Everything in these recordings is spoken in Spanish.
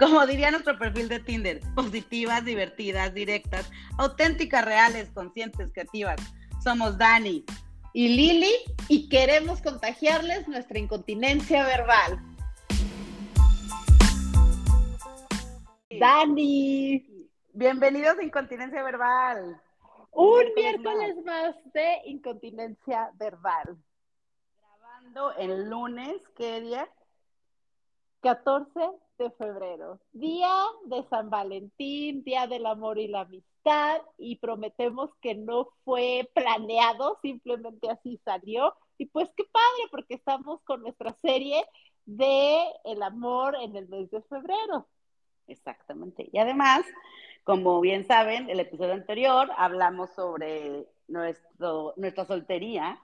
Como diría nuestro perfil de Tinder, positivas, divertidas, directas, auténticas, reales, conscientes, creativas. Somos Dani y Lili y queremos contagiarles nuestra incontinencia verbal. Dani. Bienvenidos a Incontinencia Verbal. Un miércoles más. de Incontinencia Verbal. Grabando el lunes, ¿qué día? 14 de febrero, día de San Valentín, día del amor y la amistad, y prometemos que no fue planeado, simplemente así salió. Y pues qué padre, porque estamos con nuestra serie de el amor en el mes de febrero. Exactamente. Y además, como bien saben, el episodio anterior hablamos sobre nuestro, nuestra soltería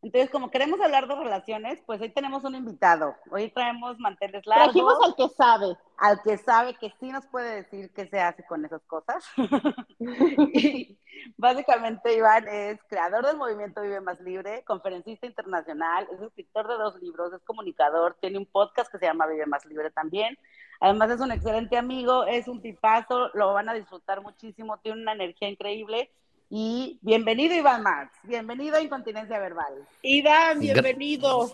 entonces, como queremos hablar de relaciones, pues hoy tenemos un invitado. Hoy traemos manteles largos. Trajimos al que sabe. Al que sabe que sí nos puede decir qué se hace con esas cosas. y básicamente, Iván es creador del movimiento Vive Más Libre, conferencista internacional, es escritor de dos libros, es comunicador, tiene un podcast que se llama Vive Más Libre también. Además es un excelente amigo, es un tipazo, lo van a disfrutar muchísimo, tiene una energía increíble y bienvenido, Iván Marx. Bienvenido a Incontinencia Verbal. Iván, bienvenido.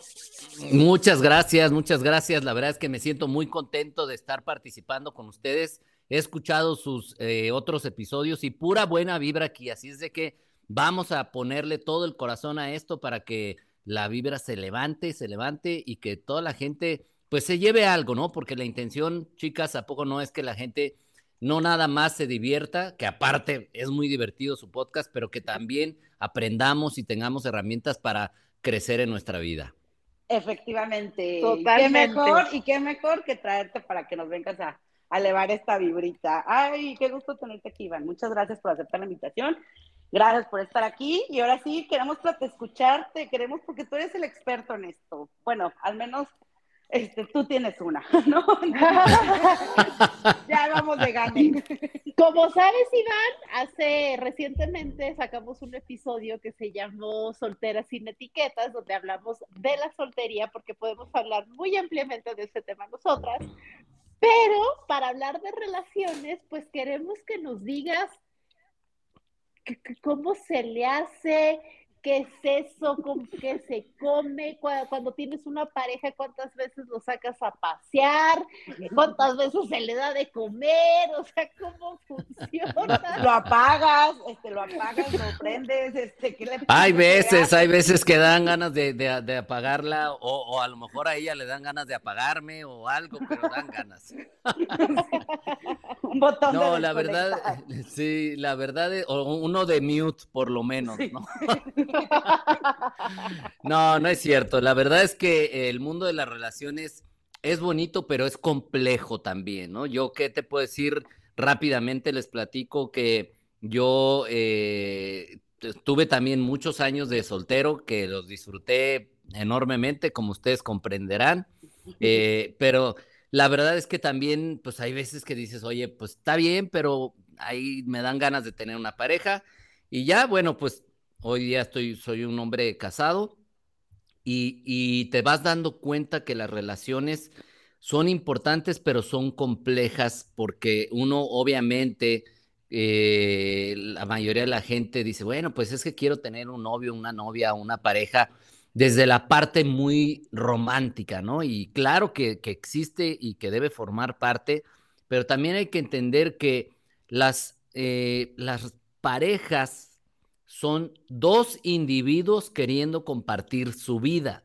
Muchas gracias, muchas gracias. La verdad es que me siento muy contento de estar participando con ustedes. He escuchado sus eh, otros episodios y pura buena vibra aquí. Así es de que vamos a ponerle todo el corazón a esto para que la vibra se levante, se levante y que toda la gente pues se lleve algo, ¿no? Porque la intención, chicas, ¿a poco no es que la gente no nada más se divierta, que aparte es muy divertido su podcast, pero que también aprendamos y tengamos herramientas para crecer en nuestra vida. Efectivamente. Totalmente. Qué mejor y qué mejor que traerte para que nos vengas a, elevar esta vibrita. Ay, qué gusto tenerte aquí, Iván. Muchas gracias por aceptar la invitación. Gracias por estar aquí. Y ahora sí, queremos escucharte, queremos porque tú eres el experto en esto. Bueno, al menos este, tú tienes una, ¿no? ya vamos de gane. Como sabes, Iván, hace recientemente sacamos un episodio que se llamó Solteras sin etiquetas, donde hablamos de la soltería, porque podemos hablar muy ampliamente de ese tema nosotras. Pero para hablar de relaciones, pues queremos que nos digas cómo se le hace, qué es eso, con qué se come, cuando, tienes una pareja, cuántas veces lo sacas a pasear, cuántas veces se le da de comer, o sea, cómo funciona. Lo apagas, este, lo apagas, lo prendes, este, ¿qué le Hay veces, hay veces que dan ganas de, de, apagarla, o, o, a lo mejor a ella le dan ganas de apagarme o algo, pero dan ganas. Un botón no, la verdad, sí, la verdad, o uno de mute por lo menos, ¿no? no, no es cierto. La verdad es que el mundo de las relaciones es bonito, pero es complejo también, ¿no? Yo qué te puedo decir rápidamente, les platico que yo eh, tuve también muchos años de soltero que los disfruté enormemente, como ustedes comprenderán, eh, pero la verdad es que también, pues hay veces que dices, oye, pues está bien, pero ahí me dan ganas de tener una pareja. Y ya, bueno, pues Hoy día estoy, soy un hombre casado y, te vas dando cuenta que las relaciones son importantes, pero son complejas porque uno obviamente, eh, la mayoría de la gente dice, bueno, pues es que quiero tener un novio, una novia, una pareja desde la parte muy romántica, ¿no? Y claro que, existe y que debe formar parte, pero también hay que entender que las, eh, las parejas son dos individuos queriendo compartir su vida.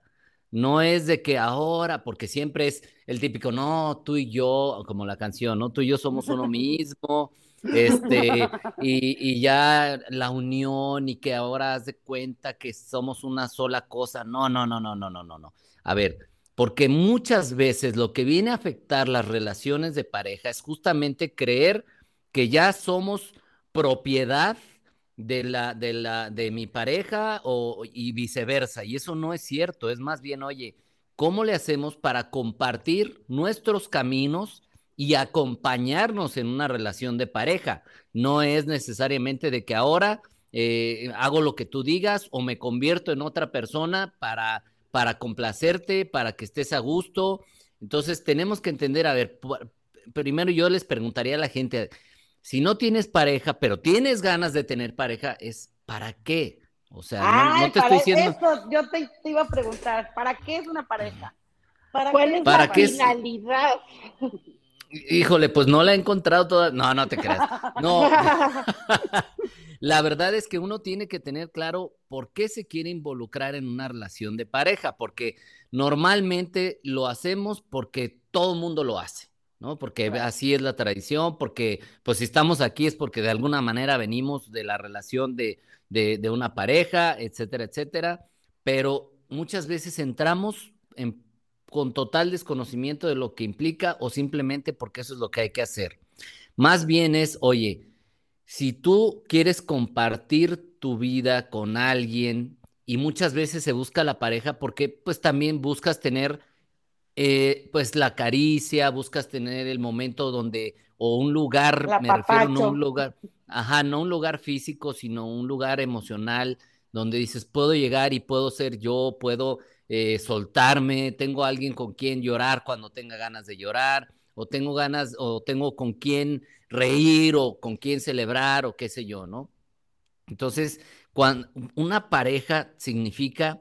No es de que ahora, porque siempre es el típico, no, tú y yo, como la canción, no, tú y yo somos uno mismo, este, y, ya la unión y que ahora haz de cuenta que somos una sola cosa. No, no, no, no, no, no, no, no. A ver, porque muchas veces lo que viene a afectar las relaciones de pareja es justamente creer que ya somos propiedad de la, de la, de mi pareja o, y viceversa. Y eso no es cierto, es más bien, oye, ¿cómo le hacemos para compartir nuestros caminos y acompañarnos en una relación de pareja? No es necesariamente de que ahora eh, hago lo que tú digas o me convierto en otra persona para, para complacerte, para que estés a gusto. Entonces tenemos que entender, a ver, primero yo les preguntaría a la gente, si no tienes pareja, pero tienes ganas de tener pareja, es ¿para qué? O sea, no, te estoy diciendo. yo te, iba a preguntar, ¿para qué es una pareja? ¿Para ¿Cuál es la finalidad? Híjole, pues no la he encontrado toda. No, no te creas. No. la verdad es que uno tiene que tener claro por qué se quiere involucrar en una relación de pareja, porque normalmente lo hacemos porque todo el mundo lo hace. ¿No? Porque así es la tradición, porque pues si estamos aquí es porque de alguna manera venimos de la relación de, de, una pareja, etcétera, etcétera, pero muchas veces entramos con total desconocimiento de lo que implica o simplemente porque eso es lo que hay que hacer. Más bien es, oye, si tú quieres compartir tu vida con alguien y muchas veces se busca la pareja porque pues también buscas tener eh, pues la caricia, buscas tener el momento donde, o un lugar, me refiero, no un lugar, ajá, no un lugar físico, sino un lugar emocional, donde dices, puedo llegar y puedo ser yo, puedo eh, soltarme, tengo alguien con quien llorar cuando tenga ganas de llorar, o tengo ganas, o tengo con quien reír, o con quien celebrar, o qué sé yo, ¿no? Entonces, cuando una pareja significa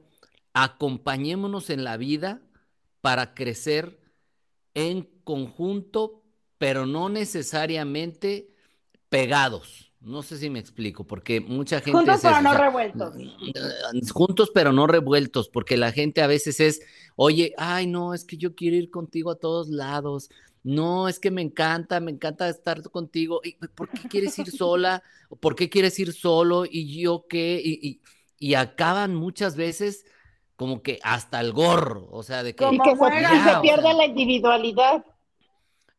acompañémonos en la vida para crecer en conjunto, pero no necesariamente pegados. No sé si me explico, porque mucha gente... Juntos pero no revueltos. Juntos pero no revueltos, porque la gente a veces es, oye, ay, no, es que yo quiero ir contigo a todos lados. No, es que me encanta, me encanta estar contigo. ¿Por qué quieres ir sola? ¿Por qué quieres ir solo? ¿Y yo qué? Y, y acaban muchas veces como que hasta el gorro, o sea, de que... Y que se, pierde la individualidad.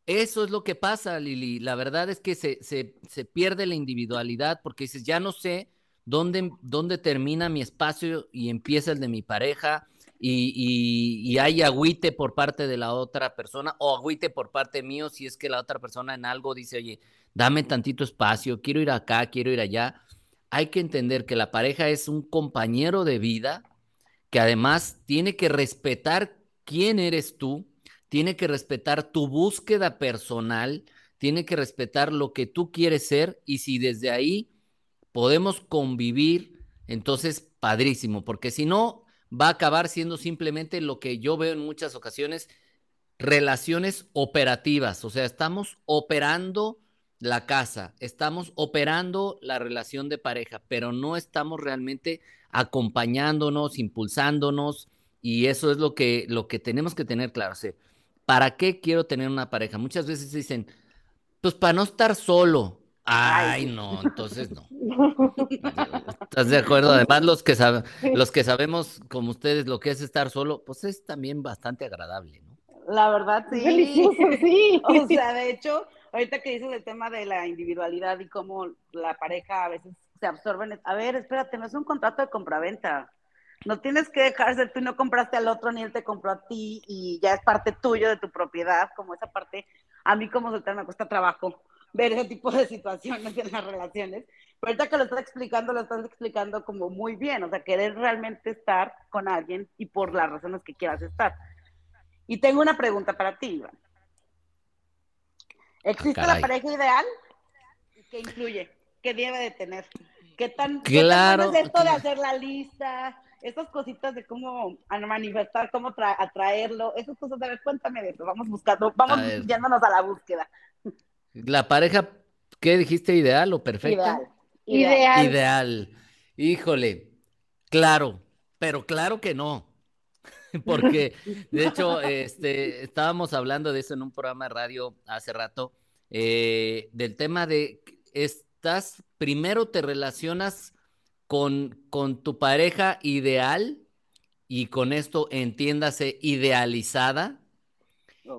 Eso es lo que pasa, Lili. La verdad es que se, se, pierde la individualidad porque dices, ya no sé dónde, dónde termina mi espacio y empieza el de mi pareja y, y, hay agüite por parte de la otra persona o agüite por parte mío si es que la otra persona en algo dice, oye, dame tantito espacio, quiero ir acá, quiero ir allá. Hay que entender que la pareja es un compañero de vida que además tiene que respetar quién eres tú, tiene que respetar tu búsqueda personal, tiene que respetar lo que tú quieres ser y si desde ahí podemos convivir, entonces padrísimo, porque si no, va a acabar siendo simplemente lo que yo veo en muchas ocasiones, relaciones operativas, o sea, estamos operando la casa, estamos operando la relación de pareja, pero no estamos realmente acompañándonos, impulsándonos, y eso es lo que, lo que tenemos que tener claro. ¿Para qué quiero tener una pareja? Muchas veces dicen, pues para no estar solo. Ay, no, entonces no. ¿Estás de acuerdo? Además, los que, los que sabemos, como ustedes, lo que es estar solo, pues es también bastante agradable, ¿no? La verdad, sí. sí. O sea, de hecho, ahorita que dices el tema de la individualidad y cómo la pareja a veces se absorben. A ver, espérate, no es un contrato de compraventa. No tienes que dejarse, tú no compraste al otro ni él te compró a ti y ya es parte tuyo de tu propiedad, como esa parte, a mí como soltera me cuesta trabajo ver ese tipo de situaciones en las relaciones. Pero ahorita que lo estás explicando, lo estás explicando como muy bien, o sea, querer realmente estar con alguien y por las razones que quieras estar. Y tengo una pregunta para ti, Iván. ¿Existe la pareja ideal? ¿Qué incluye? ¿Qué debe de tener? ¿Qué tan, claro, es esto de hacer la lista? Estas cositas de cómo manifestar, cómo atraerlo, esas cosas, de ver, cuéntame de eso, vamos buscando, vamos yéndonos a la búsqueda. La pareja, ¿qué dijiste? ¿Ideal o perfecta? Ideal. Ideal. Híjole, claro, pero claro que no. Porque, de hecho, este, estábamos hablando de eso en un programa de radio hace rato, eh, del tema de es, estás, primero te relacionas con, con tu pareja ideal y con esto entiéndase idealizada.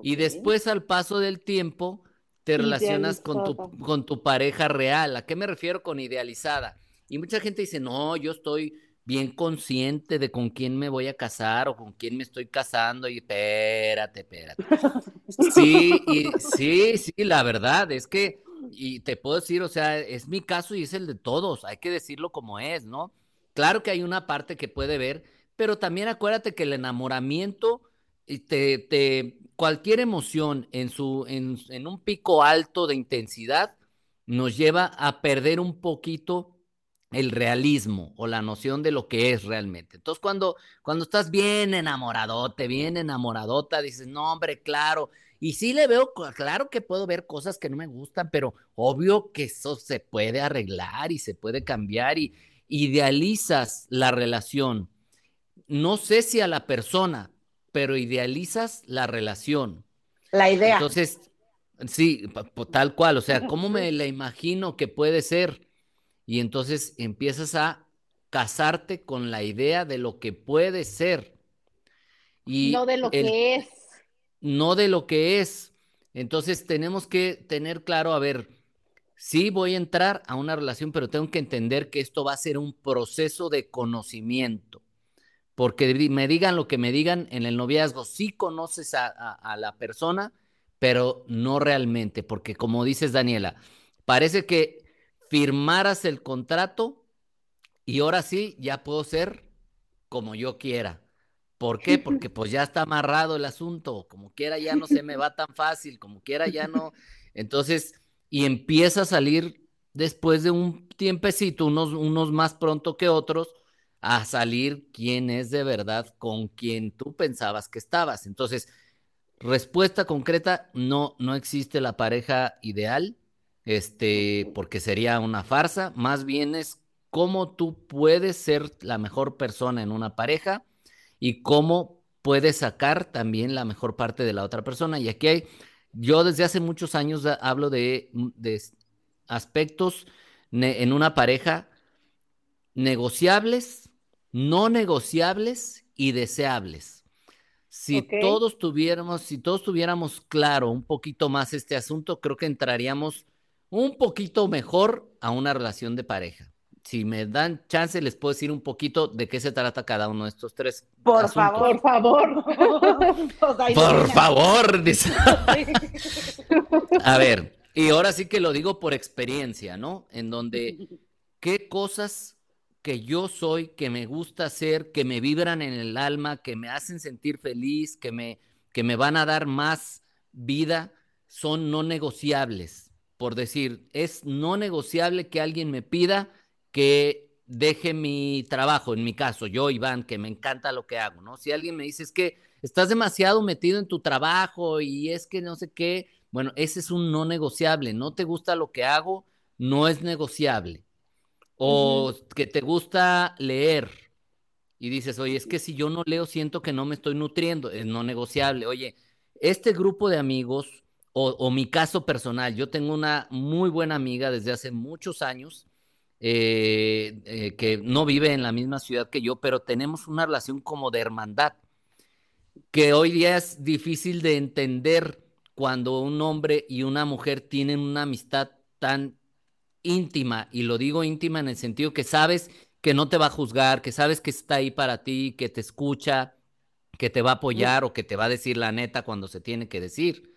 Y después al paso del tiempo te relacionas con tu, con tu pareja real. ¿A qué me refiero con idealizada? Y mucha gente dice, no, yo estoy bien consciente de con quién me voy a casar o con quién me estoy casando y espérate, espérate. Sí, y, sí, sí, la verdad es que, y te puedo decir, o sea, es mi caso y es el de todos, hay que decirlo como es, ¿no? Claro que hay una parte que puede ver, pero también acuérdate que el enamoramiento, te, te cualquier emoción en, su, en, en un pico alto de intensidad nos lleva a perder un poquito el realismo o la noción de lo que es realmente. Entonces, cuando, cuando estás bien enamoradote, bien enamoradota, dices, no, hombre, claro. Y sí le veo, claro que puedo ver cosas que no me gustan, pero obvio que eso se puede arreglar y se puede cambiar y idealizas la relación. No sé si a la persona, pero idealizas la relación. La idea. Entonces, sí, tal cual, o sea, ¿cómo me la imagino que puede ser? y entonces empiezas a casarte con la idea de lo que puede ser. Y no de lo que es. No de lo que es. Entonces tenemos que tener claro, a ver, sí voy a entrar a una relación, pero tengo que entender que esto va a ser un proceso de conocimiento. Porque me digan lo que me digan en el noviazgo, sí conoces a, a la persona, pero no realmente, porque como dices Daniela, parece que firmaras el contrato y ahora sí ya puedo ser como yo quiera. ¿Por qué? Porque pues ya está amarrado el asunto, como quiera ya no se me va tan fácil, como quiera ya no. Entonces, y empieza a salir después de un tiempecito, unos, unos más pronto que otros, a salir quién es de verdad con quien tú pensabas que estabas. Entonces, respuesta concreta, no, no existe la pareja ideal este, porque sería una farsa, más bien es cómo tú puedes ser la mejor persona en una pareja y cómo puedes sacar también la mejor parte de la otra persona. Y aquí hay, yo desde hace muchos años hablo de, mm, de aspectos en una pareja negociables, no negociables y deseables. Si todos tuviéramos, si todos tuviéramos claro un poquito más este asunto, creo que entraríamos un poquito mejor a una relación de pareja. Si me dan chance, les puedo decir un poquito de qué se trata cada uno de estos tres. Por favor, por favor. por favor, dice. a ver, y ahora sí que lo digo por experiencia, ¿no? En donde qué cosas que yo soy, que me gusta hacer, que me vibran en el alma, que me hacen sentir feliz, que me, que me van a dar más vida, son no negociables por decir, es no negociable que alguien me pida que deje mi trabajo, en mi caso, yo, Iván, que me encanta lo que hago, ¿no? Si alguien me dice, es que estás demasiado metido en tu trabajo y es que no sé qué, bueno, ese es un no negociable, no te gusta lo que hago, no es negociable. O que te gusta leer y dices, oye, es que si yo no leo siento que no me estoy nutriendo, es no negociable. Oye, este grupo de amigos o, mi caso personal, yo tengo una muy buena amiga desde hace muchos años eh, eh, que no vive en la misma ciudad que yo, pero tenemos una relación como de hermandad, que hoy día es difícil de entender cuando un hombre y una mujer tienen una amistad tan íntima, y lo digo íntima en el sentido que sabes que no te va a juzgar, que sabes que está ahí para ti, que te escucha, que te va a apoyar o que te va a decir la neta cuando se tiene que decir.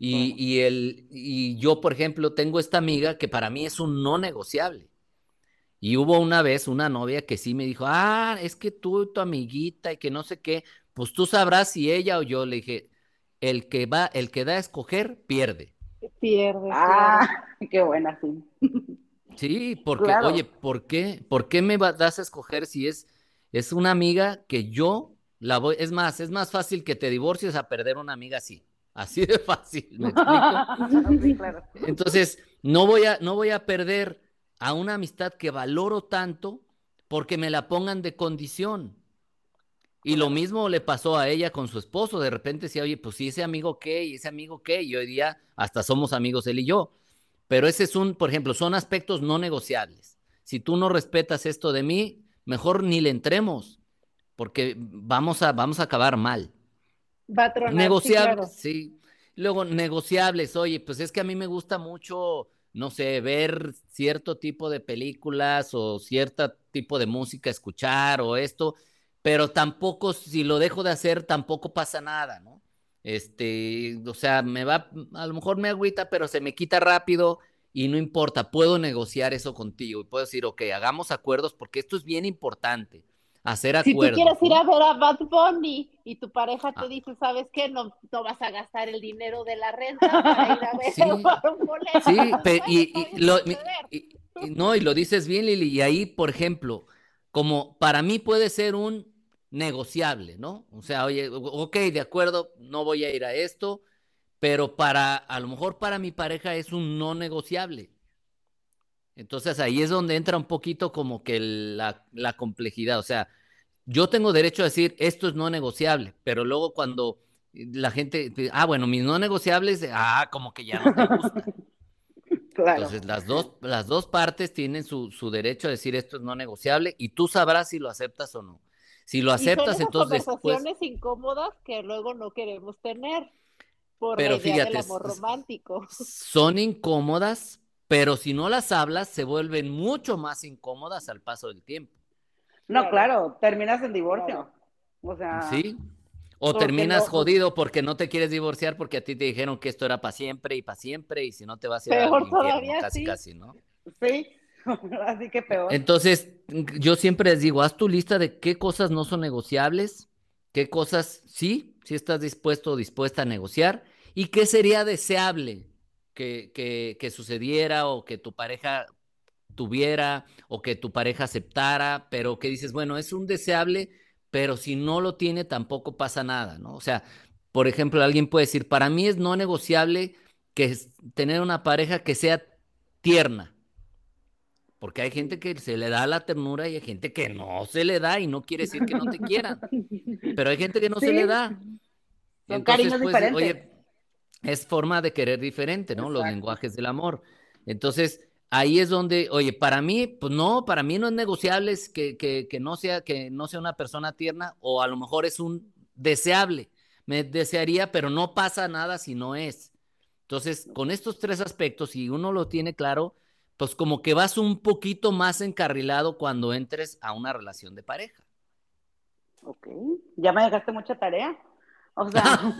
Y, el, y yo, por ejemplo, tengo esta amiga que para mí es un no negociable. Y hubo una vez una novia que sí me dijo, ah, es que tú, tu amiguita y que no sé qué, pues tú sabrás si ella o yo. Le dije, el que va, el que da a escoger, pierde. Pierde. Ah, qué buena, sí. Sí, porque, oye, ¿por qué? ¿Por qué me das a escoger si es, es una amiga que yo la voy, es más, es más fácil que te divorcies a perder una amiga así. Así de fácil, ¿me explico? Entonces, no voy, a, no voy a perder a una amistad que valoro tanto porque me la pongan de condición. Y lo mismo le pasó a ella con su esposo. De repente decía, oye, pues sí, ese amigo qué, y ese amigo qué, y hoy día hasta somos amigos él y yo. Pero ese es un, por ejemplo, son aspectos no negociables. Si tú no respetas esto de mí, mejor ni le entremos, porque vamos a, vamos a acabar mal. Va Negociable, sí, Luego, negociables, oye, pues es que a mí me gusta mucho, no sé, ver cierto tipo de películas o cierto tipo de música, escuchar o esto, pero tampoco, si lo dejo de hacer, tampoco pasa nada, ¿no? Este, o sea, me va, a lo mejor me agüita, pero se me quita rápido y no importa, puedo negociar eso contigo y puedo decir, ok, hagamos acuerdos porque esto es bien importante hacer acuerdos. Si tú quieres ir a ver a Bad Bunny y tu pareja te ah. dice, ¿sabes qué? No, no vas a gastar el dinero de la renta para ir a ver sí, a Sí, y, lo, no, y lo dices bien, Lili, y ahí, por ejemplo, como para mí puede ser un negociable, ¿no? O sea, oye, ok, de acuerdo, no voy a ir a esto, pero para, a lo mejor para mi pareja es un no negociable. Entonces ahí es donde entra un poquito como que la, la complejidad, o sea, yo tengo derecho a decir, esto es no negociable, pero luego cuando la gente, ah, bueno, mis no negociables, ah, como que ya no te gusta. Claro. Entonces, las dos, las dos partes tienen su, su, derecho a decir esto es no negociable y tú sabrás si lo aceptas o no. Si lo aceptas, y son entonces. conversaciones incómodas que luego no queremos tener por pero la idea fíjate, del amor romántico. Son incómodas, pero si no las hablas, se vuelven mucho más incómodas al paso del tiempo. No, claro, terminas en divorcio. O sea. Sí. O terminas jodido porque no te quieres divorciar porque a ti te dijeron que esto era para siempre y para siempre y si no te vas a ir Peor todavía, casi, casi, ¿no? Sí, así que peor. Entonces, yo siempre les digo, haz tu lista de qué cosas no son negociables, qué cosas sí, si estás dispuesto o dispuesta a negociar y qué sería deseable que, que, que sucediera o que tu pareja tuviera o que tu pareja aceptara, pero que dices, bueno, es un deseable, pero si no lo tiene tampoco pasa nada, ¿no? O sea, por ejemplo, alguien puede decir, para mí es no negociable que tener una pareja que sea tierna, porque hay gente que se le da la ternura y hay gente que no se le da y no quiere decir que no te quieran, pero hay gente que no se le da. Son cariños pues, diferentes. Oye, es forma de querer diferente, ¿no? Los lenguajes del amor. Entonces, ahí es donde, oye, para mí, pues no, para mí no es negociable que, que, no sea, que no sea una persona tierna o a lo mejor es un deseable. Me desearía, pero no pasa nada si no es. Entonces, con estos tres aspectos, si uno lo tiene claro, pues como que vas un poquito más encarrilado cuando entres a una relación de pareja. Ok, ya me dejaste mucha tarea. O sea,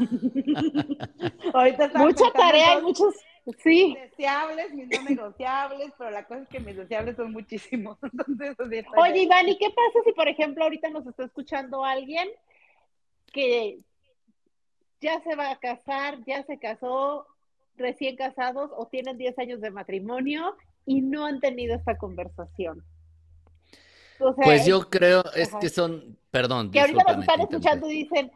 ahorita mucha tarea y muchos Sí. Deseables, mis no negociables, pero la cosa es que mis deseables son muchísimos. Oye, Iván, ¿y qué pasa si, por ejemplo, ahorita nos está escuchando alguien que ya se va a casar, ya se casó, recién casados o tienen 10 años de matrimonio y no han tenido esta conversación? pues yo creo, es que son, perdón. Que ahorita nos están escuchando y dicen,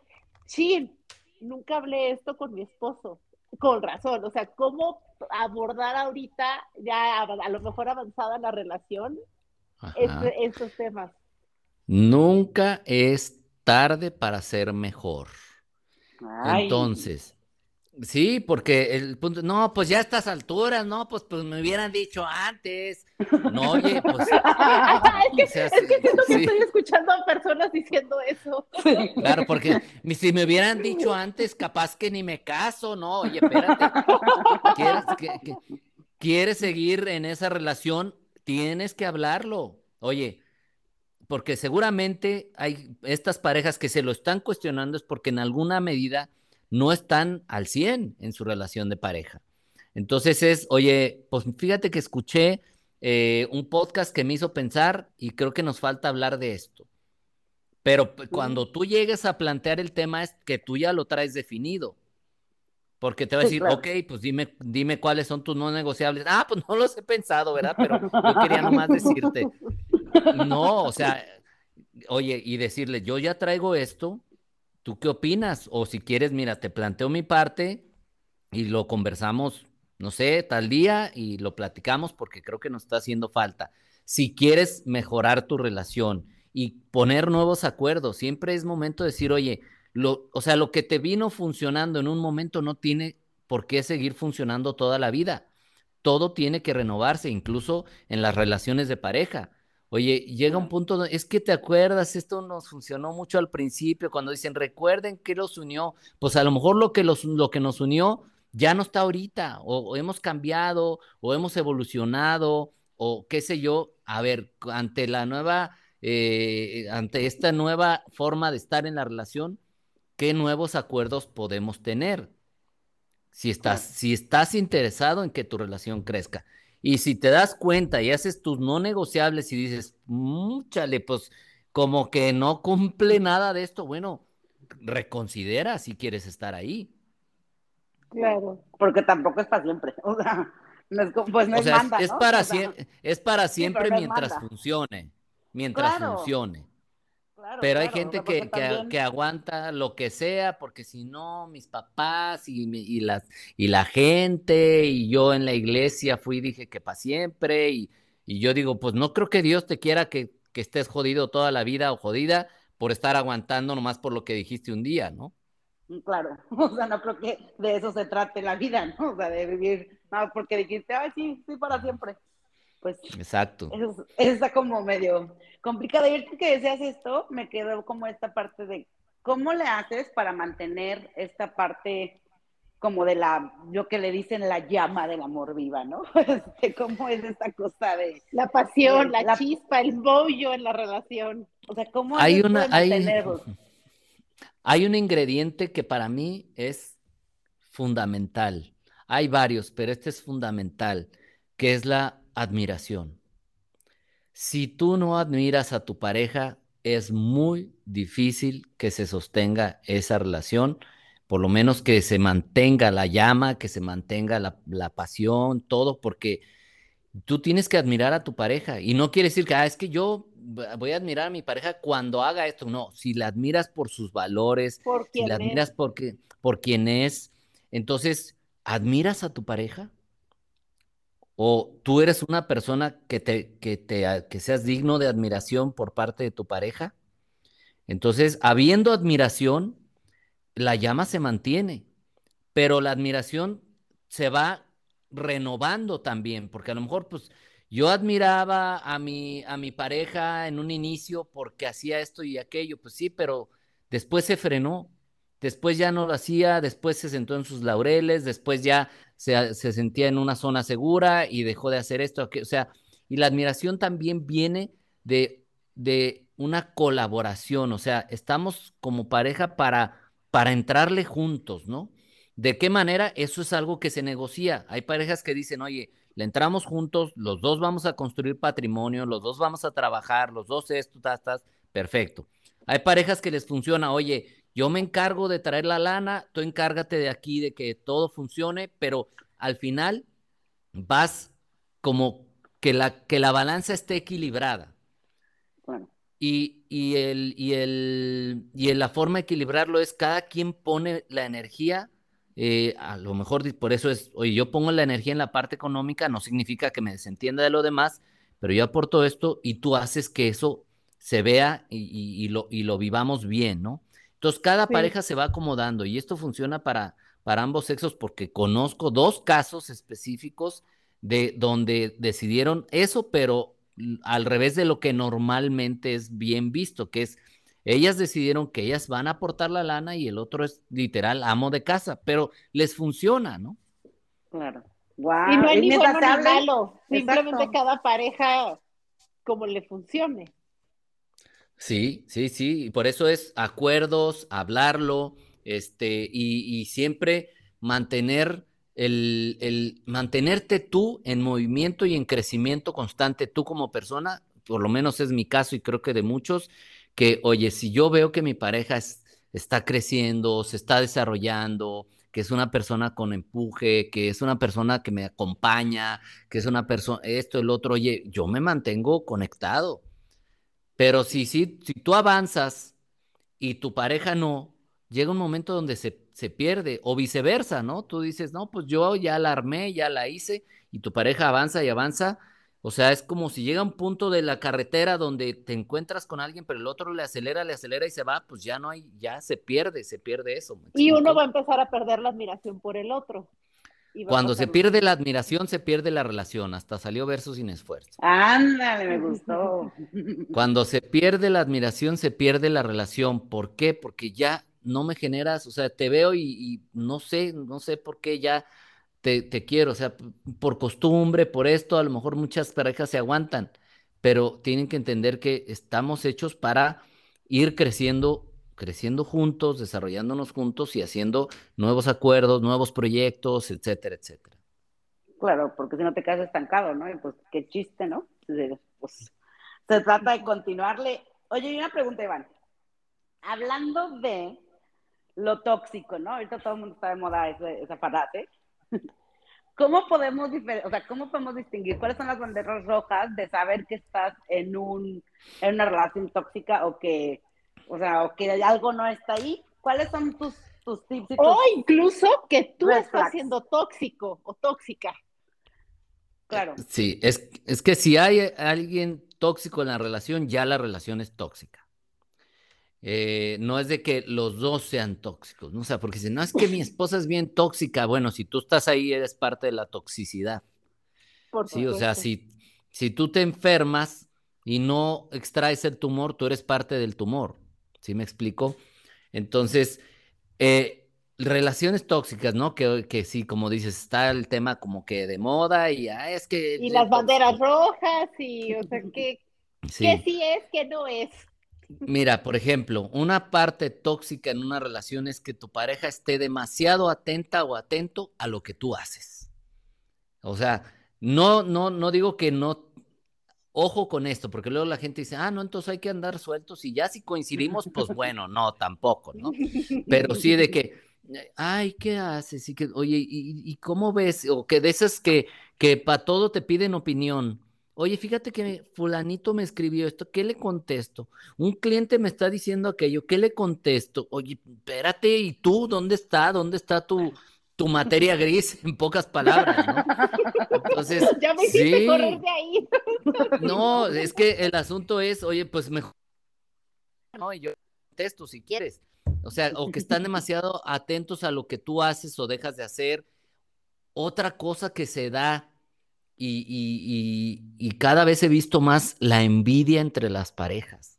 sí, nunca hablé esto con mi esposo con razón, o sea, ¿cómo abordar ahorita, ya a, lo mejor avanzada la relación, este, estos temas? Nunca es tarde para ser mejor. Entonces, Sí, porque el punto, no, pues ya a estas alturas, no, pues, pues me hubieran dicho antes. No, oye, pues. es que, es que siento que estoy escuchando a personas diciendo eso. Claro, porque si me hubieran dicho antes, capaz que ni me caso, no, oye, espérate. ¿Quieres, ¿Quieres seguir en esa relación? Tienes que hablarlo. Oye, porque seguramente hay estas parejas que se lo están cuestionando es porque en alguna medida no están al 100 en su relación de pareja. Entonces es, oye, pues fíjate que escuché eh, un podcast que me hizo pensar y creo que nos falta hablar de esto. Pero cuando tú llegues a plantear el tema es que tú ya lo traes definido. Porque te va a decir, ok, pues dime, dime cuáles son tus no negociables. Ah, pues no los he pensado, ¿verdad? Pero yo quería nomás decirte. No, o sea, oye, y decirle, yo ya traigo esto, ¿Tú qué opinas? O si quieres, mira, te planteo mi parte y lo conversamos, no sé, tal día y lo platicamos porque creo que nos está haciendo falta. Si quieres mejorar tu relación y poner nuevos acuerdos, siempre es momento de decir, oye, lo, o sea, lo que te vino funcionando en un momento no tiene por qué seguir funcionando toda la vida. Todo tiene que renovarse, incluso en las relaciones de pareja. Oye, llega un punto, donde, es que te acuerdas, esto nos funcionó mucho al principio, cuando dicen, recuerden que los unió, pues a lo mejor lo que, los, lo que nos unió ya no está ahorita, o, hemos cambiado, o hemos evolucionado, o qué sé yo. A ver, ante la nueva, eh, ante esta nueva forma de estar en la relación, ¿qué nuevos acuerdos podemos tener? Si estás, si estás interesado en que tu relación crezca. Y si te das cuenta y haces tus no negociables y dices, chale, pues como que no cumple nada de esto, bueno, reconsidera si quieres estar ahí. Claro. Porque tampoco es para siempre. O sea, no es, pues no es, manda, es, para siempre, es para siempre mientras funcione. Mientras funcione pero hay gente que, que, aguanta lo que sea, porque si no, mis papás y, y, las, y la gente, y yo en la iglesia fui y dije que para siempre, y, y, yo digo, pues no creo que Dios te quiera que, que, estés jodido toda la vida o jodida por estar aguantando nomás por lo que dijiste un día, ¿no? Mm, claro, o sea, no creo que de eso se trate la vida, ¿no? O sea, de vivir, no, porque dijiste, ay, sí, sí, para siempre pues Exacto. Eso, está como medio complicado. Y ahorita que deseas esto, me quedó como esta parte de cómo le haces para mantener esta parte como de la, yo que le dicen la llama del amor viva, ¿no? Este, ¿Cómo es esta cosa de... La pasión, la, chispa, el bollo en la relación. O sea, ¿cómo hay una, hay, hay un ingrediente que para mí es fundamental. Hay varios, pero este es fundamental, que es la admiración. Si tú no admiras a tu pareja, es muy difícil que se sostenga esa relación, por lo menos que se mantenga la llama, que se mantenga la, pasión, todo, porque tú tienes que admirar a tu pareja. Y no quiere decir que, ah, es que yo voy a admirar a mi pareja cuando haga esto. No, si la admiras por sus valores, si la admiras porque, por quien es, entonces, ¿admiras a tu pareja? O tú eres una persona que te, que te, que seas digno de admiración por parte de tu pareja. Entonces, habiendo admiración, la llama se mantiene, pero la admiración se va renovando también, porque a lo mejor, pues, yo admiraba a mi, a mi pareja en un inicio porque hacía esto y aquello, pues sí, pero después se frenó, después ya no lo hacía, después se sentó en sus laureles, después ya se, sentía en una zona segura y dejó de hacer esto, o sea, y la admiración también viene de, de una colaboración, o sea, estamos como pareja para, para entrarle juntos, ¿no? ¿De qué manera? Eso es algo que se negocia. Hay parejas que dicen, oye, le entramos juntos, los dos vamos a construir patrimonio, los dos vamos a trabajar, los dos esto, estás, perfecto. Hay parejas que les funciona, oye, yo me encargo de traer la lana, tú encárgate de aquí de que todo funcione, pero al final vas como que la, que la balanza esté equilibrada. Y, y, el, y, el, y la forma de equilibrarlo es cada quien pone la energía, eh, a lo mejor por eso es, oye, yo pongo la energía en la parte económica, no significa que me desentienda de lo demás, pero yo aporto esto y tú haces que eso se vea y, lo, y lo vivamos bien, ¿no? Entonces, cada pareja se va acomodando y esto funciona para, para ambos sexos porque conozco dos casos específicos de donde decidieron eso, pero al revés de lo que normalmente es bien visto, que es ellas decidieron que ellas van a aportar la lana y el otro es literal amo de casa, pero les funciona, ¿no? Claro. Y no hay ni bueno ni malo, simplemente cada pareja como le funcione. Sí, sí, sí, y por eso es acuerdos, hablarlo, este, y, siempre mantener el, el, mantenerte tú en movimiento y en crecimiento constante, tú como persona, por lo menos es mi caso y creo que de muchos, que, oye, si yo veo que mi pareja está creciendo, se está desarrollando, que es una persona con empuje, que es una persona que me acompaña, que es una persona, esto, el otro, oye, yo me mantengo conectado pero si, si, si tú avanzas y tu pareja no, llega un momento donde se, se, pierde, o viceversa, ¿no? Tú dices, no, pues yo ya la armé, ya la hice, y tu pareja avanza y avanza. O sea, es como si llega un punto de la carretera donde te encuentras con alguien, pero el otro le acelera, le acelera y se va, pues ya no hay, ya se pierde, se pierde eso. Y uno va a empezar a perder la admiración por el otro. Cuando se pierde la admiración, se pierde la relación. Hasta salió verso sin esfuerzo. Ándale, me gustó. Cuando se pierde la admiración, se pierde la relación. ¿Por qué? Porque ya no me generas, o sea, te veo y, no sé, no sé por qué ya te, te, quiero. O sea, por costumbre, por esto, a lo mejor muchas parejas se aguantan, pero tienen que entender que estamos hechos para ir creciendo creciendo juntos, desarrollándonos juntos y haciendo nuevos acuerdos, nuevos proyectos, etcétera, etcétera. Claro, porque si no te quedas estancado, ¿no? Y pues qué chiste, ¿no? Pues se trata de continuarle. Oye, y una pregunta, Iván. Hablando de lo tóxico, ¿no? Ahorita todo el mundo está de moda esa frase. ¿Cómo podemos, o sea, ¿Cómo podemos distinguir cuáles son las banderas rojas de saber que estás en, un, en una relación tóxica o que o sea, o que algo no está ahí. ¿Cuáles son tus, tus tips? O incluso que tú estás siendo tóxico o tóxica. Claro. Sí, es, es que si hay alguien tóxico en la relación, ya la relación es tóxica. Eh, no es de que los dos sean tóxicos, ¿no? O sea, porque si no es que mi esposa es bien tóxica, bueno, si tú estás ahí, eres parte de la toxicidad. sí, o sea, si, si tú te enfermas y no extraes el tumor, tú eres parte del tumor. ¿Sí me explico? Entonces, eh, relaciones tóxicas, ¿no? Que, que, sí, como dices, está el tema como que de moda y ah, es que... Y las banderas rojas y, o sea, que sí. sí es, que no es. Mira, por ejemplo, una parte tóxica en una relación es que tu pareja esté demasiado atenta o atento a lo que tú haces. O sea, no, no, no digo que no Ojo con esto, porque luego la gente dice, ah, no, entonces hay que andar sueltos y ya si coincidimos, pues bueno, no, tampoco, ¿no? Pero sí de que, ay, ¿qué haces? Y que, oye, ¿y, cómo ves? O que de esas que, que para todo te piden opinión. Oye, fíjate que fulanito me escribió esto, ¿qué le contesto? Un cliente me está diciendo aquello, ¿qué le contesto? Oye, espérate, ¿y tú dónde está? ¿Dónde está tu, tu materia gris, en pocas palabras, ¿no? Entonces, ya me hiciste correr de ahí. No, es que el asunto es, oye, pues mejor, no, y yo contesto si quieres. O sea, o que están demasiado atentos a lo que tú haces o dejas de hacer. Otra cosa que se da, y, y, y, cada vez he visto más la envidia entre las parejas.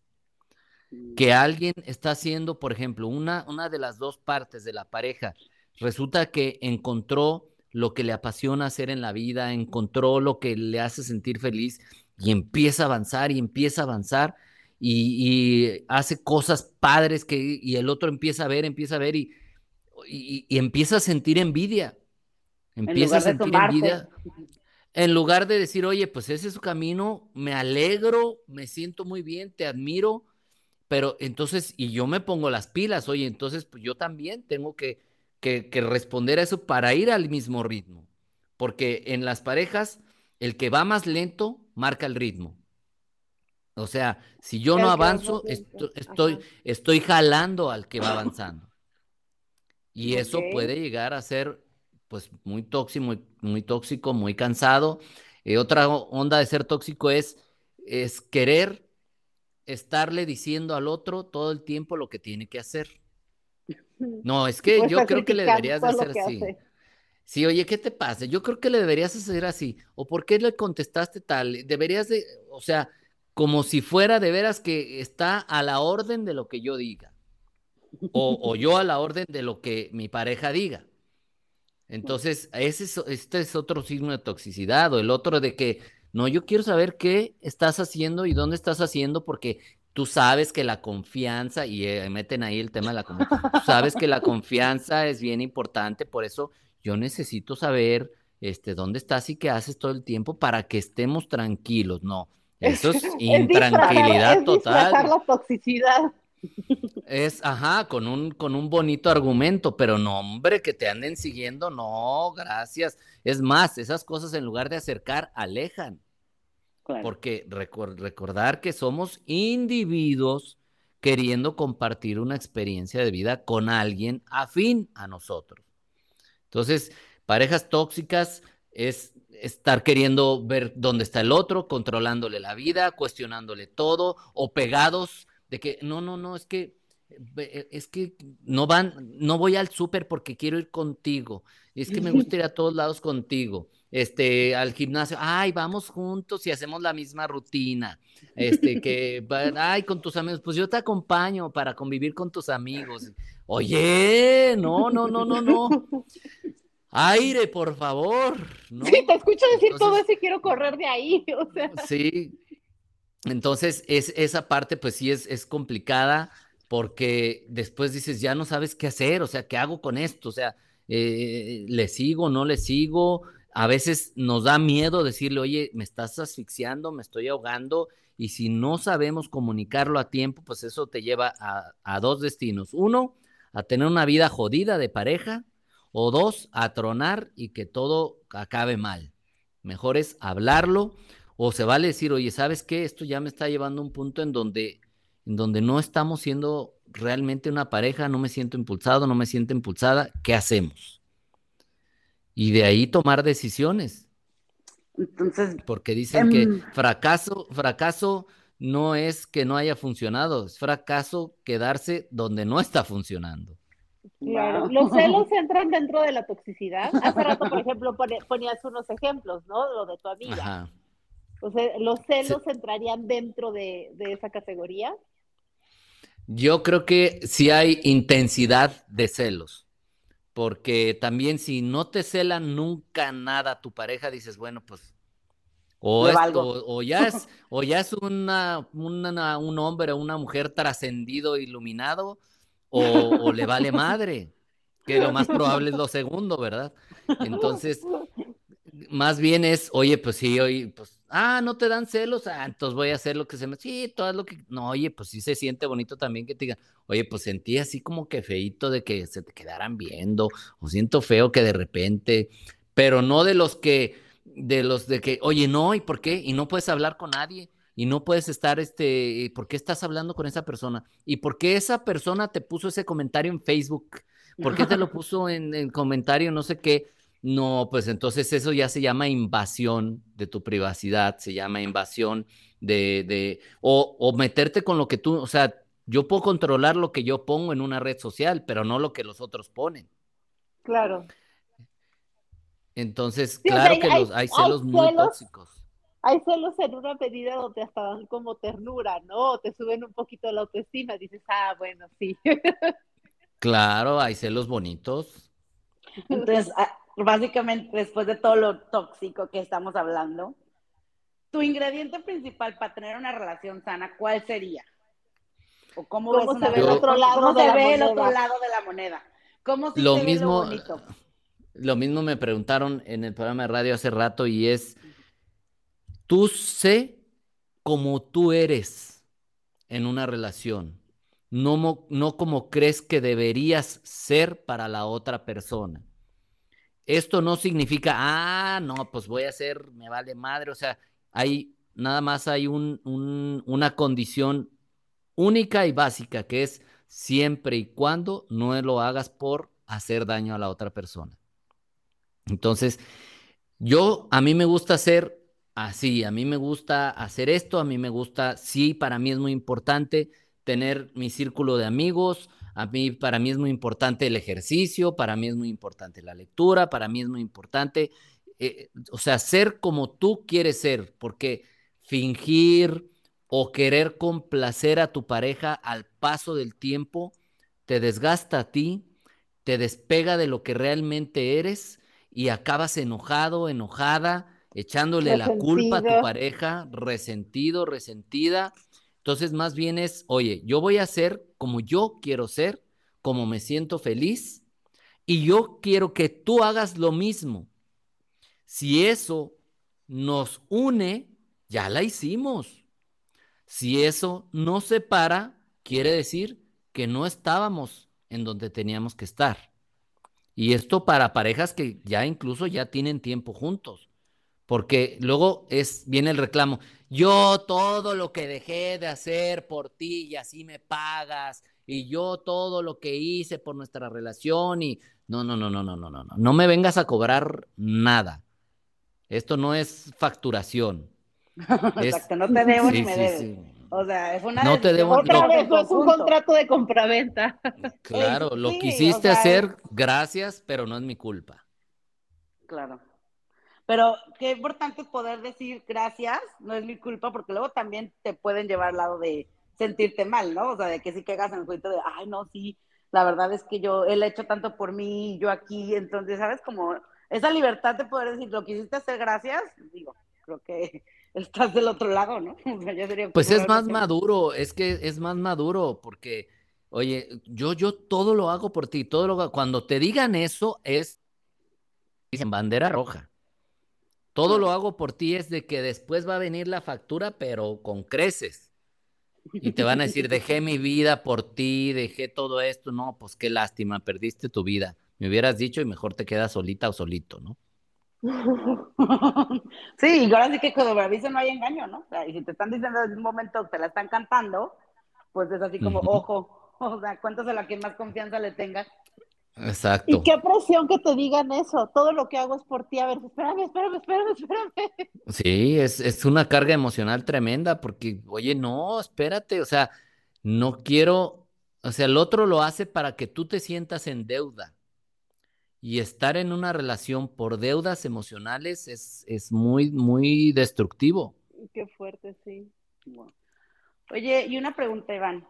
Que alguien está haciendo, por ejemplo, una, una de las dos partes de la pareja Resulta que encontró lo que le apasiona hacer en la vida, encontró lo que le hace sentir feliz y empieza a avanzar y empieza a avanzar y, hace cosas padres que y el otro empieza a ver, empieza a ver y, y, empieza a sentir envidia. Empieza a sentir envidia. En lugar de decir, oye, pues ese es su camino, me alegro, me siento muy bien, te admiro, pero entonces, y yo me pongo las pilas, oye, entonces, pues yo también tengo que, que, responder a eso para ir al mismo ritmo. Porque en las parejas, el que va más lento marca el ritmo. O sea, si yo no avanzo, estoy, estoy, jalando al que va avanzando. Y eso puede llegar a ser pues muy tóxico, muy, muy tóxico, muy cansado. Eh, otra onda de ser tóxico es, es querer estarle diciendo al otro todo el tiempo lo que tiene que hacer. No, es que yo creo que le deberías de hacer así. Sí, oye, ¿qué te pasa? Yo creo que le deberías hacer así. ¿O por qué le contestaste tal? Deberías de, o sea, como si fuera de veras que está a la orden de lo que yo diga. O, o yo a la orden de lo que mi pareja diga. Entonces, ese es, este es otro signo de toxicidad. O el otro de que, no, yo quiero saber qué estás haciendo y dónde estás haciendo porque tú sabes que la confianza, y eh, meten ahí el tema de la confianza, tú sabes que la confianza es bien importante, por eso yo necesito saber este, dónde estás y qué haces todo el tiempo para que estemos tranquilos, no. Eso es, intranquilidad es total. la toxicidad. Es, ajá, con un, con un bonito argumento, pero no, hombre, que te anden siguiendo, no, gracias. Es más, esas cosas en lugar de acercar, alejan. Porque recordar que somos individuos queriendo compartir una experiencia de vida con alguien afín a nosotros. Entonces, parejas tóxicas es estar queriendo ver dónde está el otro, controlándole la vida, cuestionándole todo, o pegados de que, no, no, no, es que es que no van, no voy al súper porque quiero ir contigo. Es que me gusta ir a todos lados contigo. Este, al gimnasio, ay, vamos juntos y hacemos la misma rutina. Este, que, ay, con tus amigos, pues yo te acompaño para convivir con tus amigos. Oye, no, no, no, no, no. Aire, por favor. Sí, te escucho decir todo eso y quiero correr de ahí. Sí. Entonces, es, esa parte, pues sí, es, es complicada porque después dices, ya no sabes qué hacer, o sea, ¿qué hago con esto? O sea, eh, ¿le sigo, no le sigo? A veces nos da miedo decirle, oye, me estás asfixiando, me estoy ahogando, y si no sabemos comunicarlo a tiempo, pues eso te lleva a, dos destinos. Uno, a tener una vida jodida de pareja, o dos, a tronar y que todo acabe mal. Mejor es hablarlo, o se vale decir, oye, ¿sabes qué? Esto ya me está llevando a un punto en donde en donde no estamos siendo realmente una pareja, no me siento impulsado, no me siento impulsada, ¿qué hacemos? Y de ahí tomar decisiones. Entonces, porque dicen que em, fracaso, fracaso no es que no haya funcionado, es fracaso quedarse donde no está funcionando. Claro, los celos entran dentro de la toxicidad. Hace rato, por ejemplo, ponías unos ejemplos, ¿no? Lo de tu amiga. Ajá. O sea, ¿los celos entrarían dentro de, de esa categoría? Yo creo que sí hay intensidad de celos, porque también si no te celan nunca nada tu pareja, dices, bueno, pues o, o, ya es, o ya es una, un hombre o una mujer trascendido, iluminado, o, le vale madre, que lo más probable es lo segundo, ¿verdad? Entonces, más bien es, oye, pues sí, oye, pues Ah, no te dan celos, ah, entonces voy a hacer lo que se me. Sí, todo lo que. No, oye, pues sí se siente bonito también que te digan, oye, pues sentí así como que feito de que se te quedaran viendo, o siento feo que de repente, pero no de los que, de los de que, oye, no, ¿y por qué? Y no puedes hablar con nadie, y no puedes estar, este, ¿por qué estás hablando con esa persona? ¿Y por qué esa persona te puso ese comentario en Facebook? ¿Por qué te lo puso en, en comentario no sé qué? No, pues entonces eso ya se llama invasión de tu privacidad, se llama invasión de, de o, o, meterte con lo que tú, o sea, yo puedo controlar lo que yo pongo en una red social, pero no lo que los otros ponen. Claro. Entonces, claro que los, hay celos muy tóxicos. Hay celos en una medida donde hasta dan como ternura, ¿no? Te suben un poquito la autoestima, dices, ah, bueno, sí. Claro, hay celos bonitos. Entonces, básicamente después de todo lo tóxico que estamos hablando, tu ingrediente principal para tener una relación sana, ¿cuál sería? ¿O cómo, ves se ve el otro lado, de, la otro lado de la moneda? ¿Cómo lo mismo, lo mismo me preguntaron en el programa de radio hace rato y es, tú sé como tú eres en una relación, no, no como crees que deberías ser para la otra persona. Esto no significa, ah, no, pues voy a hacer, me vale madre, o sea, hay, nada más hay un, una condición única y básica que es siempre y cuando no lo hagas por hacer daño a la otra persona. Entonces, yo, a mí me gusta hacer así, a mí me gusta hacer esto, a mí me gusta, sí, para mí es muy importante tener mi círculo de amigos, a mí, para mí es muy importante el ejercicio, para mí es muy importante la lectura, para mí es muy importante, eh, o sea, ser como tú quieres ser, porque fingir o querer complacer a tu pareja al paso del tiempo te desgasta a ti, te despega de lo que realmente eres y acabas enojado, enojada, echándole la culpa a tu pareja, resentido, resentida. Entonces, más bien es, oye, yo voy a ser como yo quiero ser, como me siento feliz, y yo quiero que tú hagas lo mismo. Si eso nos une, ya la hicimos. Si eso nos separa, quiere decir que no estábamos en donde teníamos que estar. Y esto para parejas que ya incluso ya tienen tiempo juntos. Porque luego es, viene el reclamo, yo todo lo que dejé de hacer por ti y así me pagas, y yo todo lo que hice por nuestra relación y no, no, no, no, no, no, no, no, no me vengas a cobrar nada. Esto no es facturación. Exacto, no te debo ni me debes. O sea, es una No te debo- Otra no. vez, no es un contrato de compraventa. Claro, lo sí, quisiste o sea, hacer, gracias, pero no es mi culpa. Claro. Pero qué importante poder decir gracias, no es mi culpa, porque luego también te pueden llevar al lado de sentirte mal, ¿no? O sea, de que sí caigas en el juicio de, ay, no, sí, la verdad es que yo, él ha hecho tanto por mí, yo aquí, entonces, ¿sabes? Como esa libertad de poder decir, lo quisiste hacer gracias, digo, creo que estás del otro lado, ¿no? O sea, ya sería Pues es más que- maduro, es que es más maduro, porque, oye, yo, yo todo lo hago por ti, todo lo Cuando te digan eso es dicen bandera roja. Todo lo hago por ti es de que después va a venir la factura, pero con creces. Y te van a decir, dejé mi vida por ti, dejé todo esto. No, pues qué lástima, perdiste tu vida. Me hubieras dicho y mejor te quedas solita o solito, ¿no? sí, y ahora sí que con aviso no hay engaño, ¿no? O sea, y si te están diciendo en un momento, te la están cantando, pues es así como, ojo, o sea, cuéntaselo a quien más confianza le tengas. Exacto. Y qué presión que te digan eso. Todo lo que hago es por ti. A ver, espérame, espérame, espérame, espérame. Sí, es, es una carga emocional tremenda porque, oye, no, espérate, o sea, no quiero, o sea, el otro lo hace para que tú te sientas en deuda. Y estar en una relación por deudas emocionales es, es muy, muy destructivo. Qué fuerte, sí. Bueno. Oye, y una pregunta, Iván.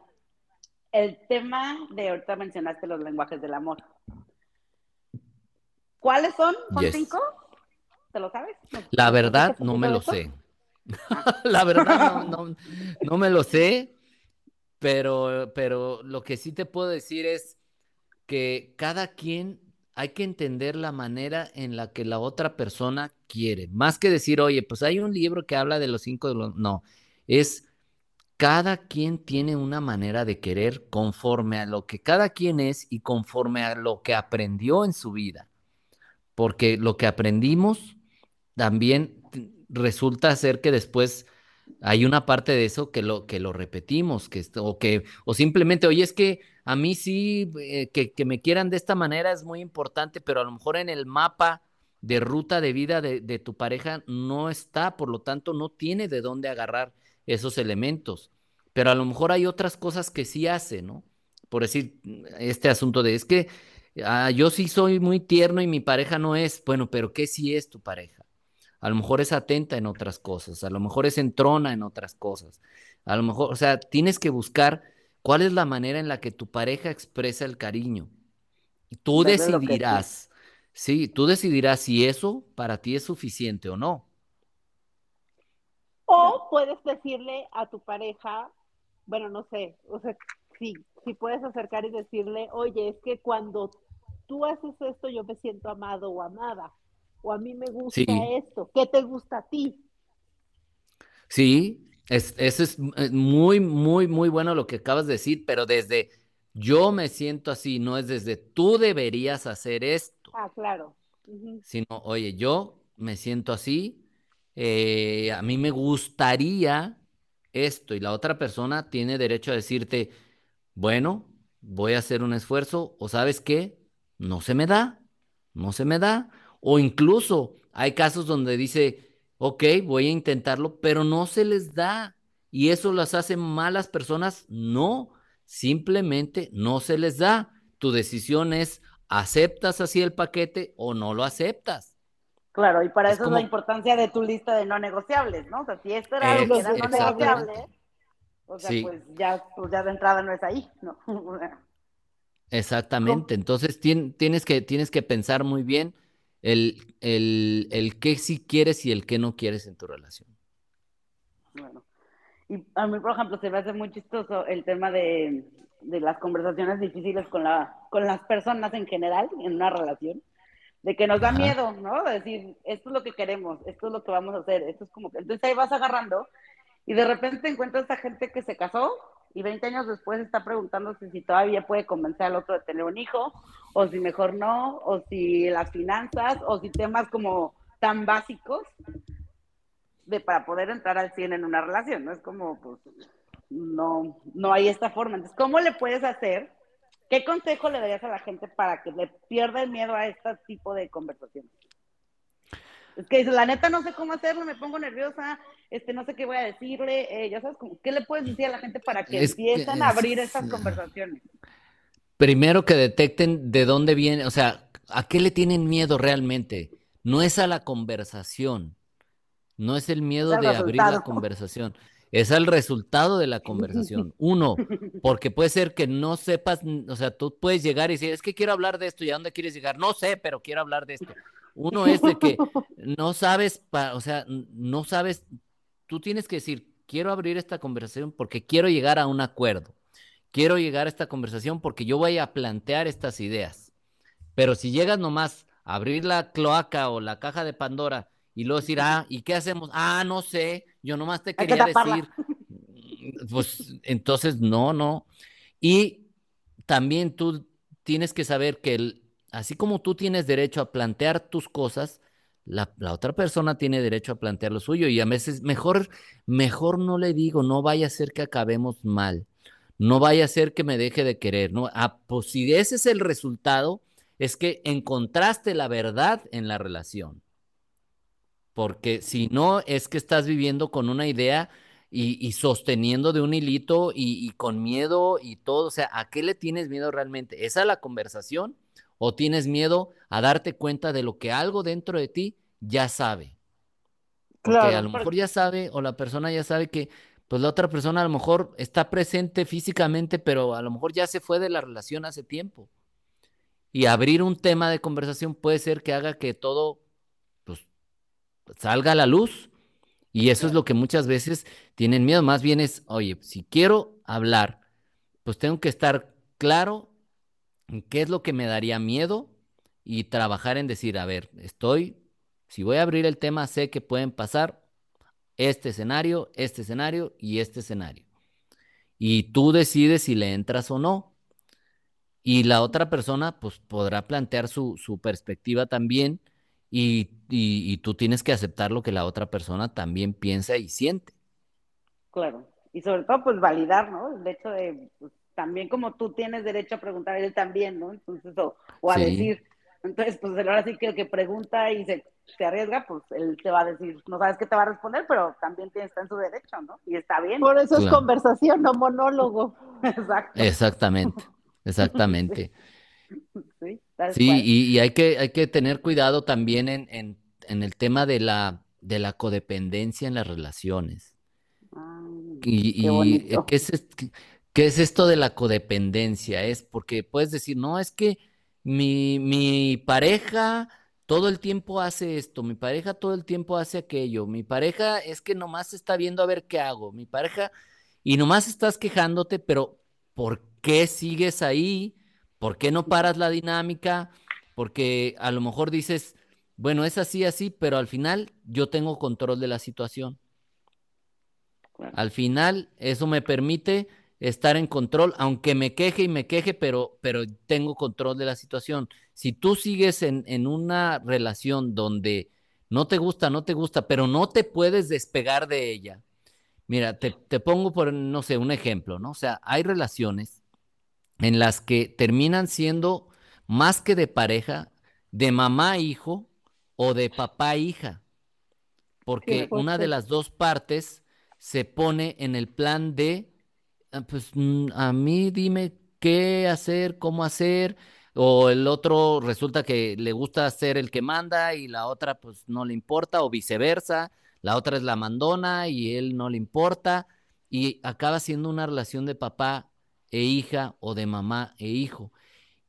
El tema de ahorita mencionaste los lenguajes del amor. ¿Cuáles son? ¿Son Yes. cinco? ¿Te lo sabes? La ¿No verdad, no me lo sé. La verdad, no, no, no me lo sé, pero, pero lo que sí te puedo decir es que cada quien hay que entender la manera en la que la otra persona quiere. Más que decir, oye, pues hay un libro que habla de los cinco de los... No, es cada quien tiene una manera de querer conforme a lo que cada quien es y conforme a lo que aprendió en su vida. Porque lo que aprendimos también resulta ser que después hay una parte de eso que lo, que lo repetimos, que, o, que, o simplemente, oye, es que a mí sí, eh, que, que me quieran de esta manera es muy importante, pero a lo mejor en el mapa de ruta de vida de, de tu pareja no está, por lo tanto no tiene de dónde agarrar esos elementos. Pero a lo mejor hay otras cosas que sí hace, ¿no? Por decir, este asunto de, es que ah, yo sí soy muy tierno y mi pareja no es, bueno, pero ¿qué sí es tu pareja? A lo mejor es atenta en otras cosas, a lo mejor es entrona en otras cosas, a lo mejor, o sea, tienes que buscar cuál es la manera en la que tu pareja expresa el cariño. Y tú decidirás, sí, tú decidirás si eso para ti es suficiente o no. O puedes decirle a tu pareja, bueno, no sé, o sea, sí, sí puedes acercar y decirle, oye, es que cuando tú haces esto yo me siento amado o amada, o a mí me gusta Sí. esto, ¿qué te gusta a ti? Sí, es, eso es eh, muy, muy, muy bueno lo que acabas de decir, pero desde yo me siento así, no es desde tú deberías hacer esto, Ah, claro. Sino, oye, yo me siento así, eh, a mí me gustaría esto, y la otra persona tiene derecho a decirte, bueno, voy a hacer un esfuerzo, o sabes qué, no se me da, no se me da, o incluso hay casos donde dice, ok, voy a intentarlo, pero no se les da, y eso las hace malas personas, no, simplemente no se les da. Tu decisión es, ¿aceptas así el paquete o no lo aceptas? Claro, y para Es eso es la importancia de tu lista de no negociables, ¿no? O sea, si esto era algo que era no negociable, o sea, Sí. pues ya, pues ya de entrada no es ahí, ¿no? Exactamente, entonces tien- tienes que, tienes que pensar muy bien el, el, el qué sí quieres y el qué no quieres en tu relación. Bueno, y a mí, por ejemplo, se me hace muy chistoso el tema de, de las conversaciones difíciles con, la, con las personas en general en una relación, de que nos da Ajá. miedo, ¿no? De decir, esto es lo que queremos, esto es lo que vamos a hacer, esto es como que... Entonces ahí vas agarrando y de repente encuentras a gente que se casó y 20 años después está preguntándose si todavía puede convencer al otro de tener un hijo, o si mejor no, o si las finanzas, o si temas como tan básicos de para poder entrar al 100 en una relación, ¿no? Es como, pues, no, no hay esta forma. Entonces, ¿cómo le puedes hacer? ¿Qué consejo le darías a la gente para que le pierda el miedo a este tipo de conversaciones? Es que la neta no sé cómo hacerlo, me pongo nerviosa, este, no sé qué voy a decirle, eh, ya sabes, ¿qué le puedes decir a la gente para que empiecen a abrir estas conversaciones? Primero que detecten de dónde viene, o sea, ¿a qué le tienen miedo realmente? No es a la conversación, no es el miedo de abrir la conversación, es el resultado de la conversación. Uno, porque puede ser que no sepas, o sea, tú puedes llegar y decir, es que quiero hablar de esto, ¿y a dónde quieres llegar? No sé, pero quiero hablar de esto. Uno es de que no sabes, o sea, no sabes, tú tienes que decir, quiero abrir esta conversación porque quiero llegar a un acuerdo. Quiero llegar a esta conversación porque yo voy a plantear estas ideas. Pero si llegas nomás a abrir la cloaca o la caja de Pandora y luego decir, ah, ¿y qué hacemos? Ah, no sé, yo nomás te quería decir. Pues entonces, no, no. Y también tú tienes que saber que así como tú tienes derecho a plantear tus cosas, la, otra persona tiene derecho a plantear lo suyo y a veces mejor, mejor no le digo, no vaya a ser que acabemos mal, no vaya a ser que me deje de querer, ¿no? Ah, pues si ese es el resultado, es que encontraste la verdad en la relación. Porque si no, es que estás viviendo con una idea y, sosteniendo de un hilito y, con miedo y todo. O sea, ¿a qué le tienes miedo realmente? ¿Es a la conversación o tienes miedo a darte cuenta de lo que algo dentro de ti ya sabe? Porque a lo mejor ya sabe o la persona ya sabe que pues la otra persona a lo mejor está presente físicamente, pero a lo mejor ya se fue de la relación hace tiempo. Y abrir un tema de conversación puede ser que haga que todo salga a la luz. Y eso es lo que muchas veces tienen miedo. Más bien es, oye, si quiero hablar, pues tengo que estar claro en qué es lo que me daría miedo y trabajar en decir, a ver, estoy, si voy a abrir el tema, sé que pueden pasar este escenario, este escenario y este escenario. Y tú decides si le entras o no. Y la otra persona, pues podrá plantear su, su perspectiva también y, tú tienes que aceptar lo que la otra persona también piensa y siente. Claro, y sobre todo pues validar, ¿no? El hecho de, pues, también como tú tienes derecho a preguntar, él también, ¿no? Entonces, o, a decir, entonces pues ahora sí que el que pregunta y se, arriesga, pues él te va a decir, no sabes qué te va a responder, pero también tiene, está en su derecho, ¿no? Y está bien. Por eso es conversación, no monólogo. Exacto. Exactamente, exactamente. Sí, y, hay, que, hay que tener cuidado también en, en, el tema de la, de la codependencia en las relaciones. Y, y ¿qué, es, ¿qué es esto de la codependencia? Es porque puedes decir, no, es que mi, mi pareja todo el tiempo hace esto, mi pareja todo el tiempo hace aquello, mi pareja es que nomás está viendo a ver qué hago, mi pareja, y nomás estás quejándote, pero ¿por qué sigues ahí? ¿Por qué no paras la dinámica? Porque a lo mejor dices, bueno, es así, así, pero al final yo tengo control de la situación. Al final eso me permite estar en control, aunque me queje y me queje, pero, pero tengo control de la situación. Si tú sigues en, en una relación donde no te gusta, no te gusta, pero no te puedes despegar de ella. Mira, te, te pongo por, no sé, un ejemplo, ¿no? O sea, hay relaciones en las que terminan siendo más que de pareja, de mamá hijo o de papá hija, porque una de las dos partes se pone en el plan de, ah, pues mm, a mí dime qué hacer, cómo hacer, o el otro resulta que le gusta ser el que manda y la otra pues no le importa, o viceversa, la otra es la mandona y él no le importa, y acaba siendo una relación de papá e hija o de mamá e hijo.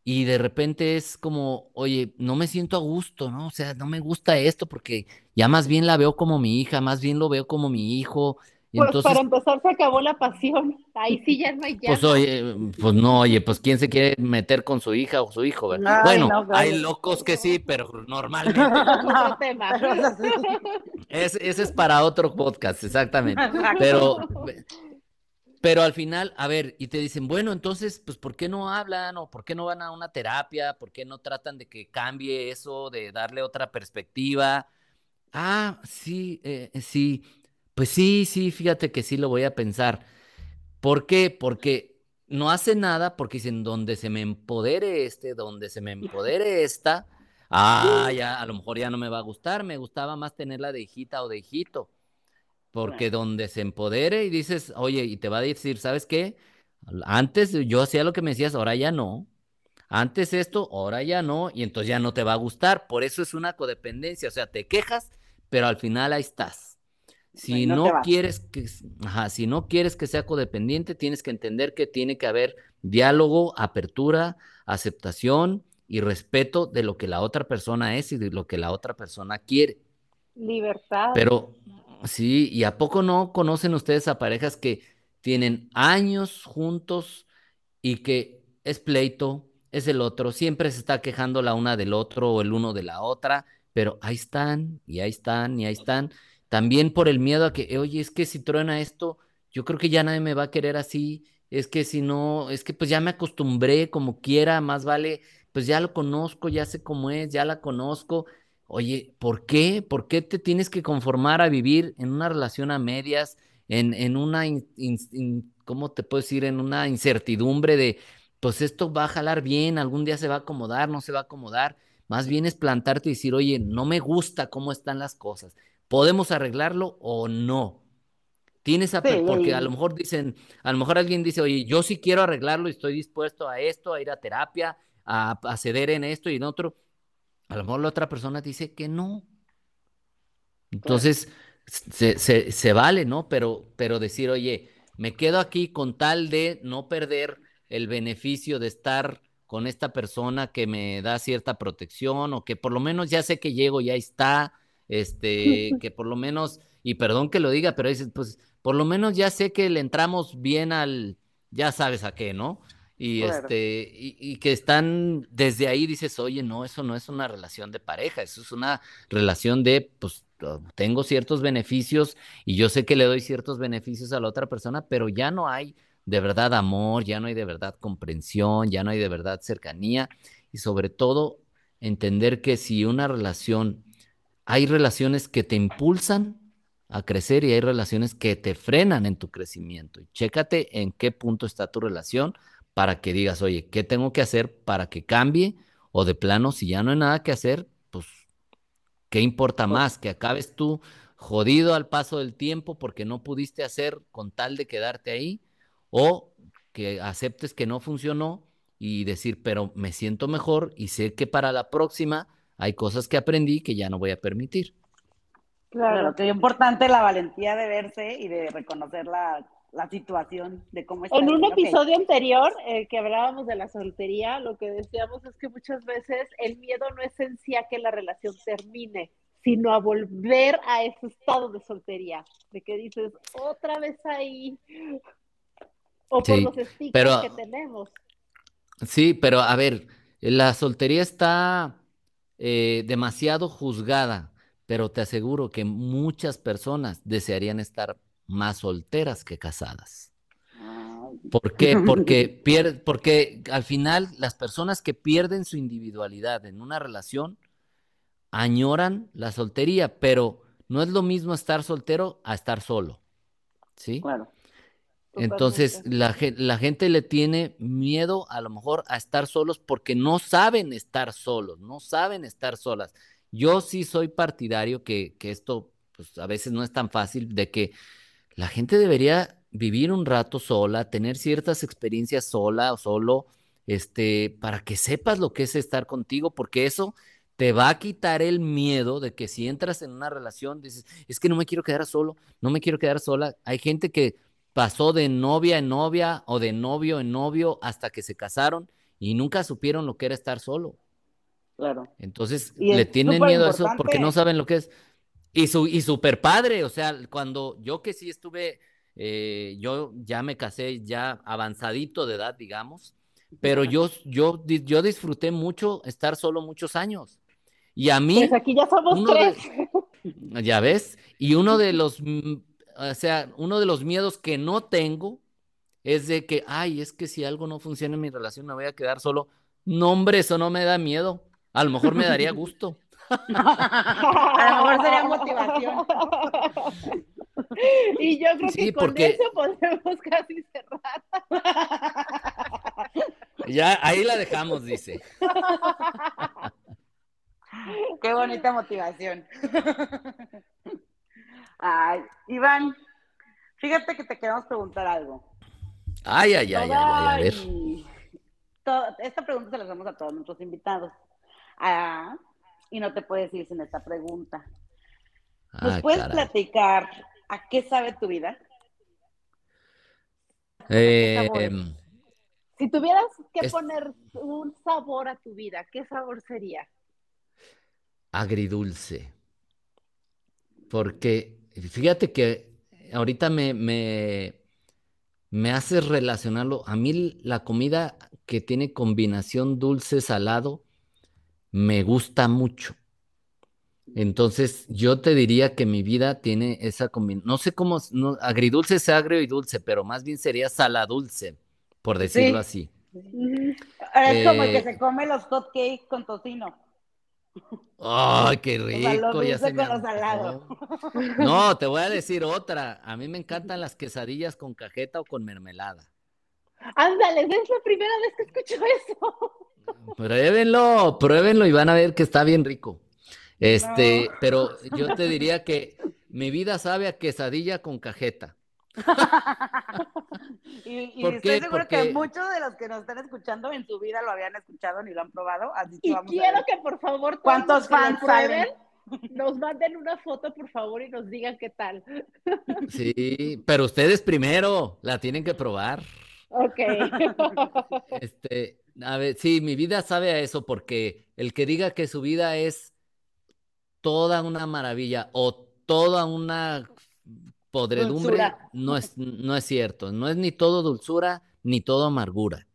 Y de repente es como, oye, no me siento a gusto, ¿no? O sea, no me gusta esto porque ya más bien la veo como mi hija, más bien lo veo como mi hijo. Pues para empezar se acabó la pasión, ahí sí ya no hay ya. Pues oye, pues no, oye, pues quién se quiere meter con su hija o su hijo, ¿verdad? bueno, hay locos que sí, pero normalmente. otro tema. ese es para otro podcast, exactamente. Pero pero al final, a ver, y te dicen, bueno, entonces, pues, ¿por qué no hablan? ¿O por qué no van a una terapia? ¿Por qué no tratan de que cambie eso, de darle otra perspectiva? Ah, sí, eh, sí, pues sí, sí, fíjate que sí lo voy a pensar. ¿Por qué? Porque no hace nada, porque dicen, donde se me empodere este, donde se me empodere esta, ah, ya, a lo mejor ya no me va a gustar, me gustaba más tenerla de hijita o de hijito, porque donde se empodere y dices, oye, y te va a decir, ¿sabes qué? Antes yo hacía lo que me decías, ahora ya no. Antes esto, ahora ya no, y entonces ya no te va a gustar. Por eso es una codependencia, o sea, te quejas, pero al final ahí estás. Si no, quieres que, si no quieres que sea codependiente, tienes que entender que tiene que haber diálogo, apertura, aceptación y respeto de lo que la otra persona es y de lo que la otra persona quiere. Libertad. Pero sí, ¿y a poco no conocen ustedes a parejas que tienen años juntos y que es pleito, es el otro, siempre se está quejando la una del otro o el uno de la otra, pero ahí están y ahí están y ahí están también por el miedo a que, oye, es que si truena esto, yo creo que ya nadie me va a querer así. Es que si no, es que pues ya me acostumbré como quiera, más vale, pues ya lo conozco, ya sé cómo es, ya la conozco. Oye, ¿por qué? ¿Por qué te tienes que conformar a vivir en una relación a medias, en, en una, ¿cómo te puedo decir? En una incertidumbre de, pues esto va a jalar bien, algún día se va a acomodar, no se va a acomodar. Más bien es plantarte y decir, oye, no me gusta cómo están las cosas. ¿Podemos arreglarlo o no? Tienes esa, porque a lo mejor dicen, a lo mejor alguien dice, oye, yo sí quiero arreglarlo y estoy dispuesto a esto, a ir a terapia, a, ceder en esto y en otro. A lo mejor la otra persona dice que no. Entonces, se, se, vale, ¿no? Pero, pero decir, oye, me quedo aquí con tal de no perder el beneficio de estar con esta persona que me da cierta protección o que por lo menos ya sé que llego y ahí está, este, que por lo menos, y perdón que lo diga, pero dices, pues por lo menos ya sé que le entramos bien al, ya sabes a qué, ¿no? Y este, y, que están desde ahí dices, oye, no, eso no es una relación de pareja, eso es una relación de, pues, tengo ciertos beneficios y yo sé que le doy ciertos beneficios a la otra persona, pero ya no hay de verdad amor, ya no hay de verdad comprensión, ya no hay de verdad cercanía y sobre todo entender que si una relación hay relaciones que te impulsan a crecer y hay relaciones que te frenan en tu crecimiento. Y chécate en qué punto está tu relación para que digas, oye, ¿qué tengo que hacer para que cambie? O de plano, si ya no hay nada que hacer, pues, ¿qué importa más? Que acabes tú jodido al paso del tiempo porque no pudiste hacer con tal de quedarte ahí, o que aceptes que no funcionó y decir, pero me siento mejor y sé que para la próxima hay cosas que aprendí que ya no voy a permitir. Claro, que es importante la valentía de verse y de reconocer la, situación de cómo está. En un episodio anterior eh, que hablábamos de la soltería, lo que decíamos es que muchas veces el miedo no es en sí a que la relación termine, sino a volver a ese estado de soltería, de que dices, otra vez ahí, o por los estigmas que tenemos. Sí, pero a ver, la soltería está eh, demasiado juzgada, pero te aseguro que muchas personas desearían estar más solteras que casadas. ¿Por qué? Porque, porque al final las personas que pierden su individualidad en una relación añoran la soltería, pero no es lo mismo estar soltero a estar solo. ¿Sí? Claro. Entonces, la, la, gente le tiene miedo a lo mejor a estar solos porque no saben estar solos, no saben estar solas. Yo sí soy partidario que, que esto, pues a veces no es tan fácil, de que la gente debería vivir un rato sola, tener ciertas experiencias sola o solo, este, para que sepas lo que es estar contigo, porque eso te va a quitar el miedo de que si entras en una relación, dices, es que no me quiero quedar solo, no me quiero quedar sola. Hay gente que pasó de novia en novia o de novio en novio hasta que se casaron y nunca supieron lo que era estar solo. Claro. Entonces le tienen miedo a eso porque no saben lo que es. Y su y super padre, o sea, cuando yo que sí estuve, eh, yo ya me casé ya avanzadito de edad, digamos, pero yo, yo, yo disfruté mucho estar solo muchos años. Y a mí. Pues aquí ya somos tres. ya ves, y uno de los o sea, uno de los miedos que no tengo es de que, ay, es que si algo no funciona en mi relación me voy a quedar solo. No, hombre, eso no me da miedo. A lo mejor me daría gusto. a lo mejor sería motivación. Y yo creo que con eso podemos casi cerrar. Ya, ahí la dejamos, dice. Qué bonita motivación. Ay, Iván, fíjate que te queremos preguntar algo. Ay, ay, ay, ay, a ver. esta pregunta se la hacemos a todos nuestros invitados. Ah, y no te puedes ir sin esta pregunta. ¿Nos ah, puedes platicar a qué sabe tu vida? Eh, em, si tuvieras que poner un sabor a tu vida, ¿qué sabor sería? Agridulce. Porque fíjate que ahorita me, me, me hace relacionarlo. A mí la comida que tiene combinación dulce-salado me gusta mucho. Entonces, yo te diría que mi vida tiene esa combinación. No sé cómo, no, agridulce es agrio y dulce, pero más bien sería saladulce, por decirlo así. Es como el que eh, se come los hot cakes con tocino. ¡Ay, qué rico! ya se me No, te voy a decir otra. A mí me encantan las quesadillas con cajeta o con mermelada. Ándale, es la primera vez que escucho eso. Pruébenlo, pruébenlo y van a ver que está bien rico. Este, pero yo te diría que mi vida sabe a quesadilla con cajeta. y, estoy seguro que muchos de los que nos están escuchando en su vida lo habían escuchado ni lo han probado. Así y quiero que por favor cuántos fans prueben, nos manden una foto por favor y nos digan qué tal. Sí, pero ustedes primero la tienen que probar. Ok. Este, a ver, sí, mi vida sabe a eso porque el que diga que su vida es toda una maravilla o toda una podredumbre no es, no es cierto, no es ni todo dulzura ni todo amargura.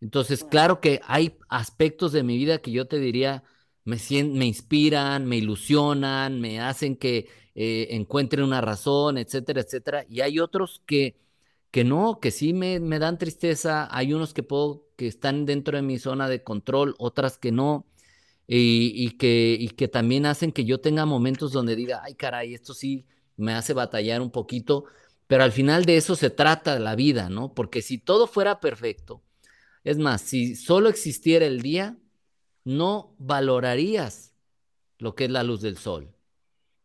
Entonces, claro que hay aspectos de mi vida que yo te diría me, me inspiran, me ilusionan, me hacen que eh, encuentre una razón, etcétera, etcétera. Y hay otros que, que no, que sí me, me, dan tristeza. Hay unos que puedo, que están dentro de mi zona de control, otras que no. Y, y, que, y que también hacen que yo tenga momentos donde diga, ay caray, esto sí me hace batallar un poquito, pero al final de eso se trata la vida, ¿no? Porque si todo fuera perfecto, es más, si solo existiera el día, no valorarías lo que es la luz del sol.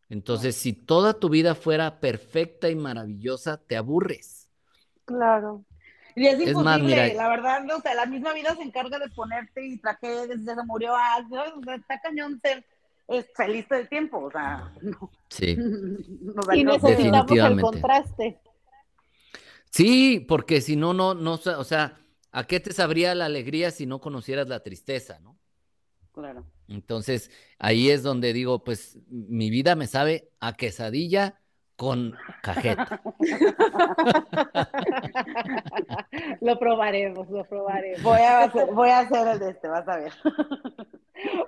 Entonces, si toda tu vida fuera perfecta y maravillosa, te aburres. Claro. Y es, imposible, la verdad, o sea, la misma vida se encarga de ponerte y traje desde se murió algo, está cañón ser es feliz todo el tiempo, o sea, Sí. y necesitamos el contraste. Sí, porque si no, no, no, o sea, ¿a qué te sabría la alegría si no conocieras la tristeza, no? Claro. Entonces, ahí es donde digo, pues mi vida me sabe a quesadilla con cajeta. lo probaremos, lo probaremos. Voy a, hacer, voy a hacer el de este, vas a ver.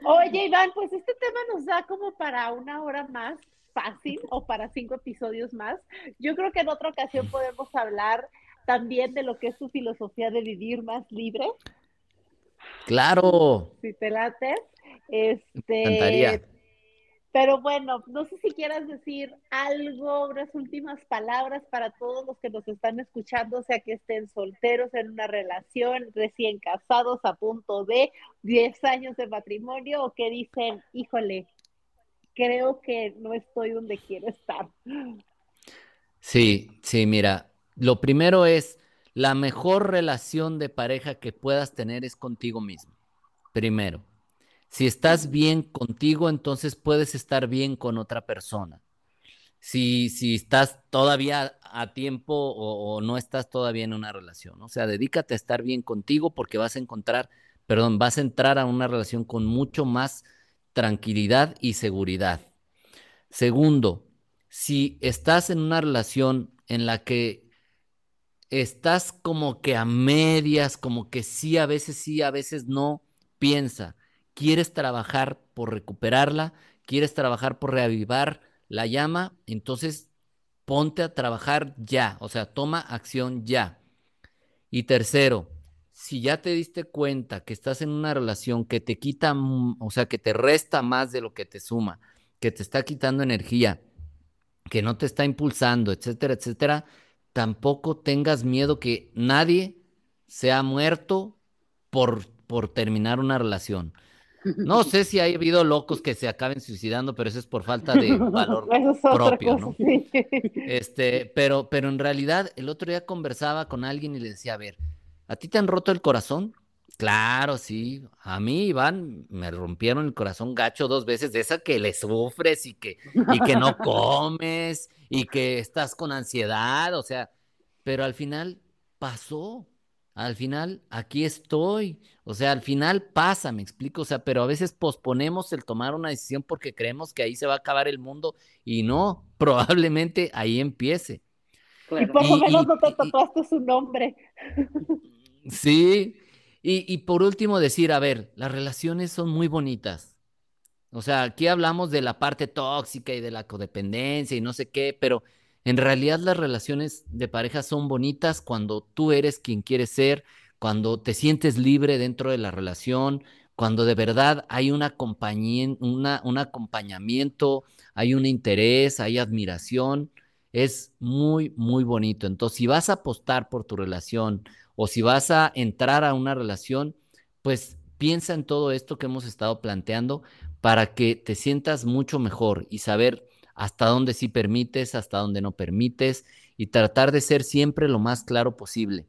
Oye, Iván, pues este tema nos da como para una hora más fácil o para cinco episodios más. Yo creo que en otra ocasión podemos hablar también de lo que es su filosofía de vivir más libre. Claro. Si te late. Este, pero bueno, no sé si quieras decir algo, unas últimas palabras para todos los que nos están escuchando, sea que estén solteros en una relación, recién casados, a punto de 10 años de matrimonio, o que dicen, híjole, creo que no estoy donde quiero estar. Sí, sí, mira, lo primero es, la mejor relación de pareja que puedas tener es contigo mismo, primero. Si estás bien contigo, entonces puedes estar bien con otra persona. Si, si estás todavía a tiempo o, no estás todavía en una relación. O sea, dedícate a estar bien contigo porque vas a encontrar, perdón, vas a entrar a una relación con mucho más tranquilidad y seguridad. Segundo, si estás en una relación en la que estás como que a medias, como que sí, a veces sí, a veces no, piensa, quieres trabajar por recuperarla, quieres trabajar por reavivar la llama, entonces ponte a trabajar ya, o sea, toma acción ya. Y tercero, si ya te diste cuenta que estás en una relación que te quita, o sea, que te resta más de lo que te suma, que te está quitando energía, que no te está impulsando, etcétera, etcétera, tampoco tengas miedo que nadie sea muerto por, por terminar una relación. No sé si ha habido locos que se acaben suicidando, pero eso es por falta de valor propio, ¿no? Este, pero, pero en realidad el otro día conversaba con alguien y le decía, a ver, ¿a ti te han roto el corazón? Claro, sí. A mí, Iván, me rompieron el corazón gacho dos veces, de esa que le sufres y que, y que no comes y que estás con ansiedad, o sea, pero al final pasó. Al final, aquí estoy. O sea, al final pasa, me explico. O sea, pero a veces posponemos el tomar una decisión porque creemos que ahí se va a acabar el mundo y no, probablemente ahí empiece. Y por lo menos no te tocaste su nombre. Sí, y, por último decir, a ver, las relaciones son muy bonitas. O sea, aquí hablamos de la parte tóxica y de la codependencia y no sé qué, pero en realidad las relaciones de pareja son bonitas cuando tú eres quien quieres ser, cuando te sientes libre dentro de la relación, cuando de verdad hay un acompañamiento, hay un interés, hay admiración, es muy, muy bonito. Entonces, si vas a apostar por tu relación o si vas a entrar a una relación, pues piensa en todo esto que hemos estado planteando para que te sientas mucho mejor y saber hasta dónde sí permites, hasta dónde no permites y tratar de ser siempre lo más claro posible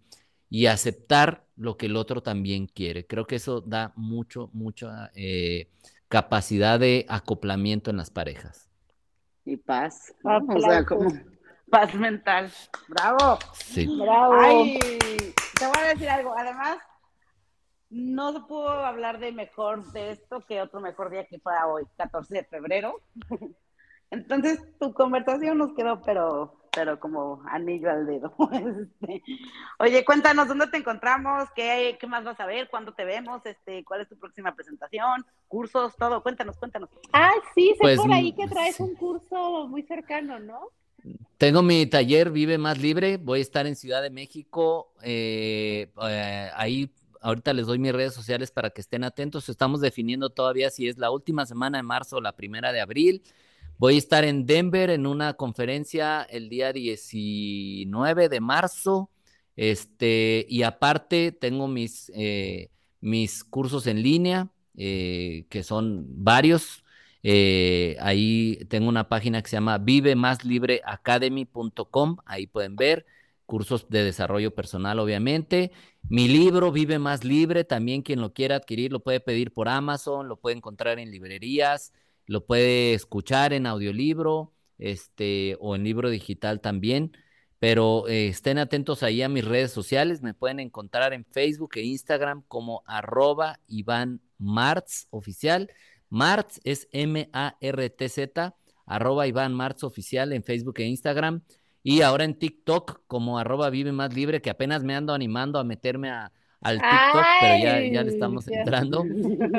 y aceptar lo que el otro también quiere. Creo que eso da mucho, mucha eh, capacidad de acoplamiento en las parejas. Y paz. O sea, como paz mental. Bravo. Sí. Bravo. Ay, te voy a decir algo. Además, no se pudo hablar de mejor de esto que otro mejor día que para hoy, 14 de febrero. Entonces, tu conversación nos quedó, pero, pero como anillo al dedo. Este, oye, cuéntanos dónde te encontramos, qué, qué más vas a ver, cuándo te vemos, este, cuál es tu próxima presentación, cursos, todo. Cuéntanos, cuéntanos. Ah, sí, sé pues, por ahí que traes un curso muy cercano, ¿no? Tengo mi taller Vive Más Libre, voy a estar en Ciudad de México, eh, eh, ahí ahorita les doy mis redes sociales para que estén atentos, estamos definiendo todavía si es la última semana de marzo o la primera de abril. Voy a estar en Denver en una conferencia el día 19 de marzo. Este, y aparte tengo mis, eh, mis cursos en línea, eh, que son varios. Eh, ahí tengo una página que se llama vivemáslibreacademy.com. Ahí pueden ver cursos de desarrollo personal, obviamente. Mi libro, Vive Más Libre, también quien lo quiera adquirir lo puede pedir por Amazon, lo puede encontrar en librerías lo puede escuchar en audiolibro este, o en libro digital también. Pero eh, estén atentos ahí a mis redes sociales. Me pueden encontrar en Facebook e Instagram como arroba Iván Martz oficial. Martz es M-A-R-T-Z, arroba Iván Martz oficial en Facebook e Instagram. Y ahora en TikTok como arroba Vive Más Libre, que apenas me ando animando a meterme a, al TikTok, pero ya, ya le estamos entrando.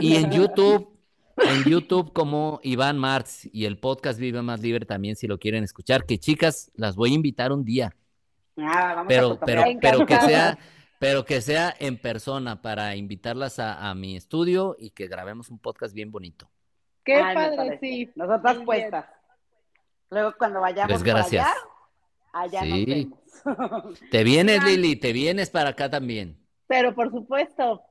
Y en YouTube en YouTube como Iván Martz y el podcast Vive Más Libre también si lo quieren escuchar, que chicas, las voy a invitar un día. Ah, pero, pero, pero que sea, pero que sea en persona para invitarlas a, mi estudio y que grabemos un podcast bien bonito. Qué padre, sí. Nosotras puestas. Luego cuando vayamos pues gracias. allá, allá nos vemos. Te vienes, Lili, te vienes para acá también. Pero por supuesto,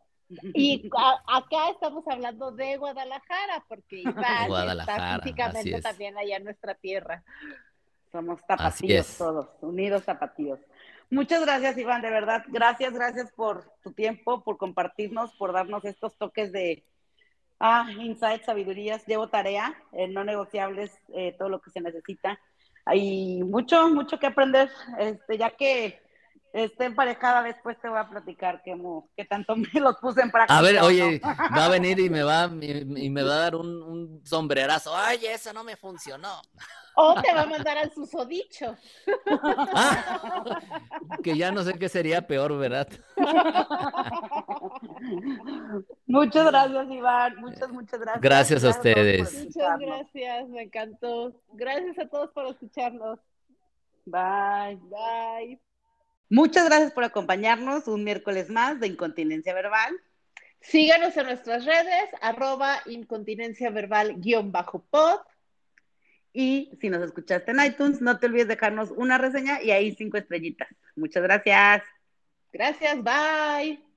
y acá estamos hablando de Guadalajara, porque Iván está físicamente también allá en nuestra tierra. Somos tapatíos todos, unidos tapatíos. Muchas gracias, Iván, de verdad. Gracias, gracias por tu tiempo, por compartirnos, por darnos estos toques de ah, insights, sabidurías. Llevo tarea, eh, no negociables, eh, todo lo que se necesita. Hay mucho, mucho que aprender, este, ya que esté emparejada después te voy a platicar qué, qué tanto me los puse en práctica. A ver, oye, va a venir y me va, y, me va a dar un, un sombrerazo. Ay, eso no me funcionó. O te va a mandar al susodicho. Ah, que ya no sé qué sería peor, ¿verdad? Muchas gracias, Iván. Muchas, muchas gracias. Gracias a ustedes. Muchas gracias, me encantó. Gracias a todos por escucharnos. Bye. Bye. Muchas gracias por acompañarnos un miércoles más de Incontinencia Verbal. Síganos en nuestras redes, arroba incontinencia verbal guion bajo pod. Y si nos escuchaste en iTunes, no te olvides dejarnos una reseña y ahí cinco estrellitas. Muchas gracias. Gracias, bye.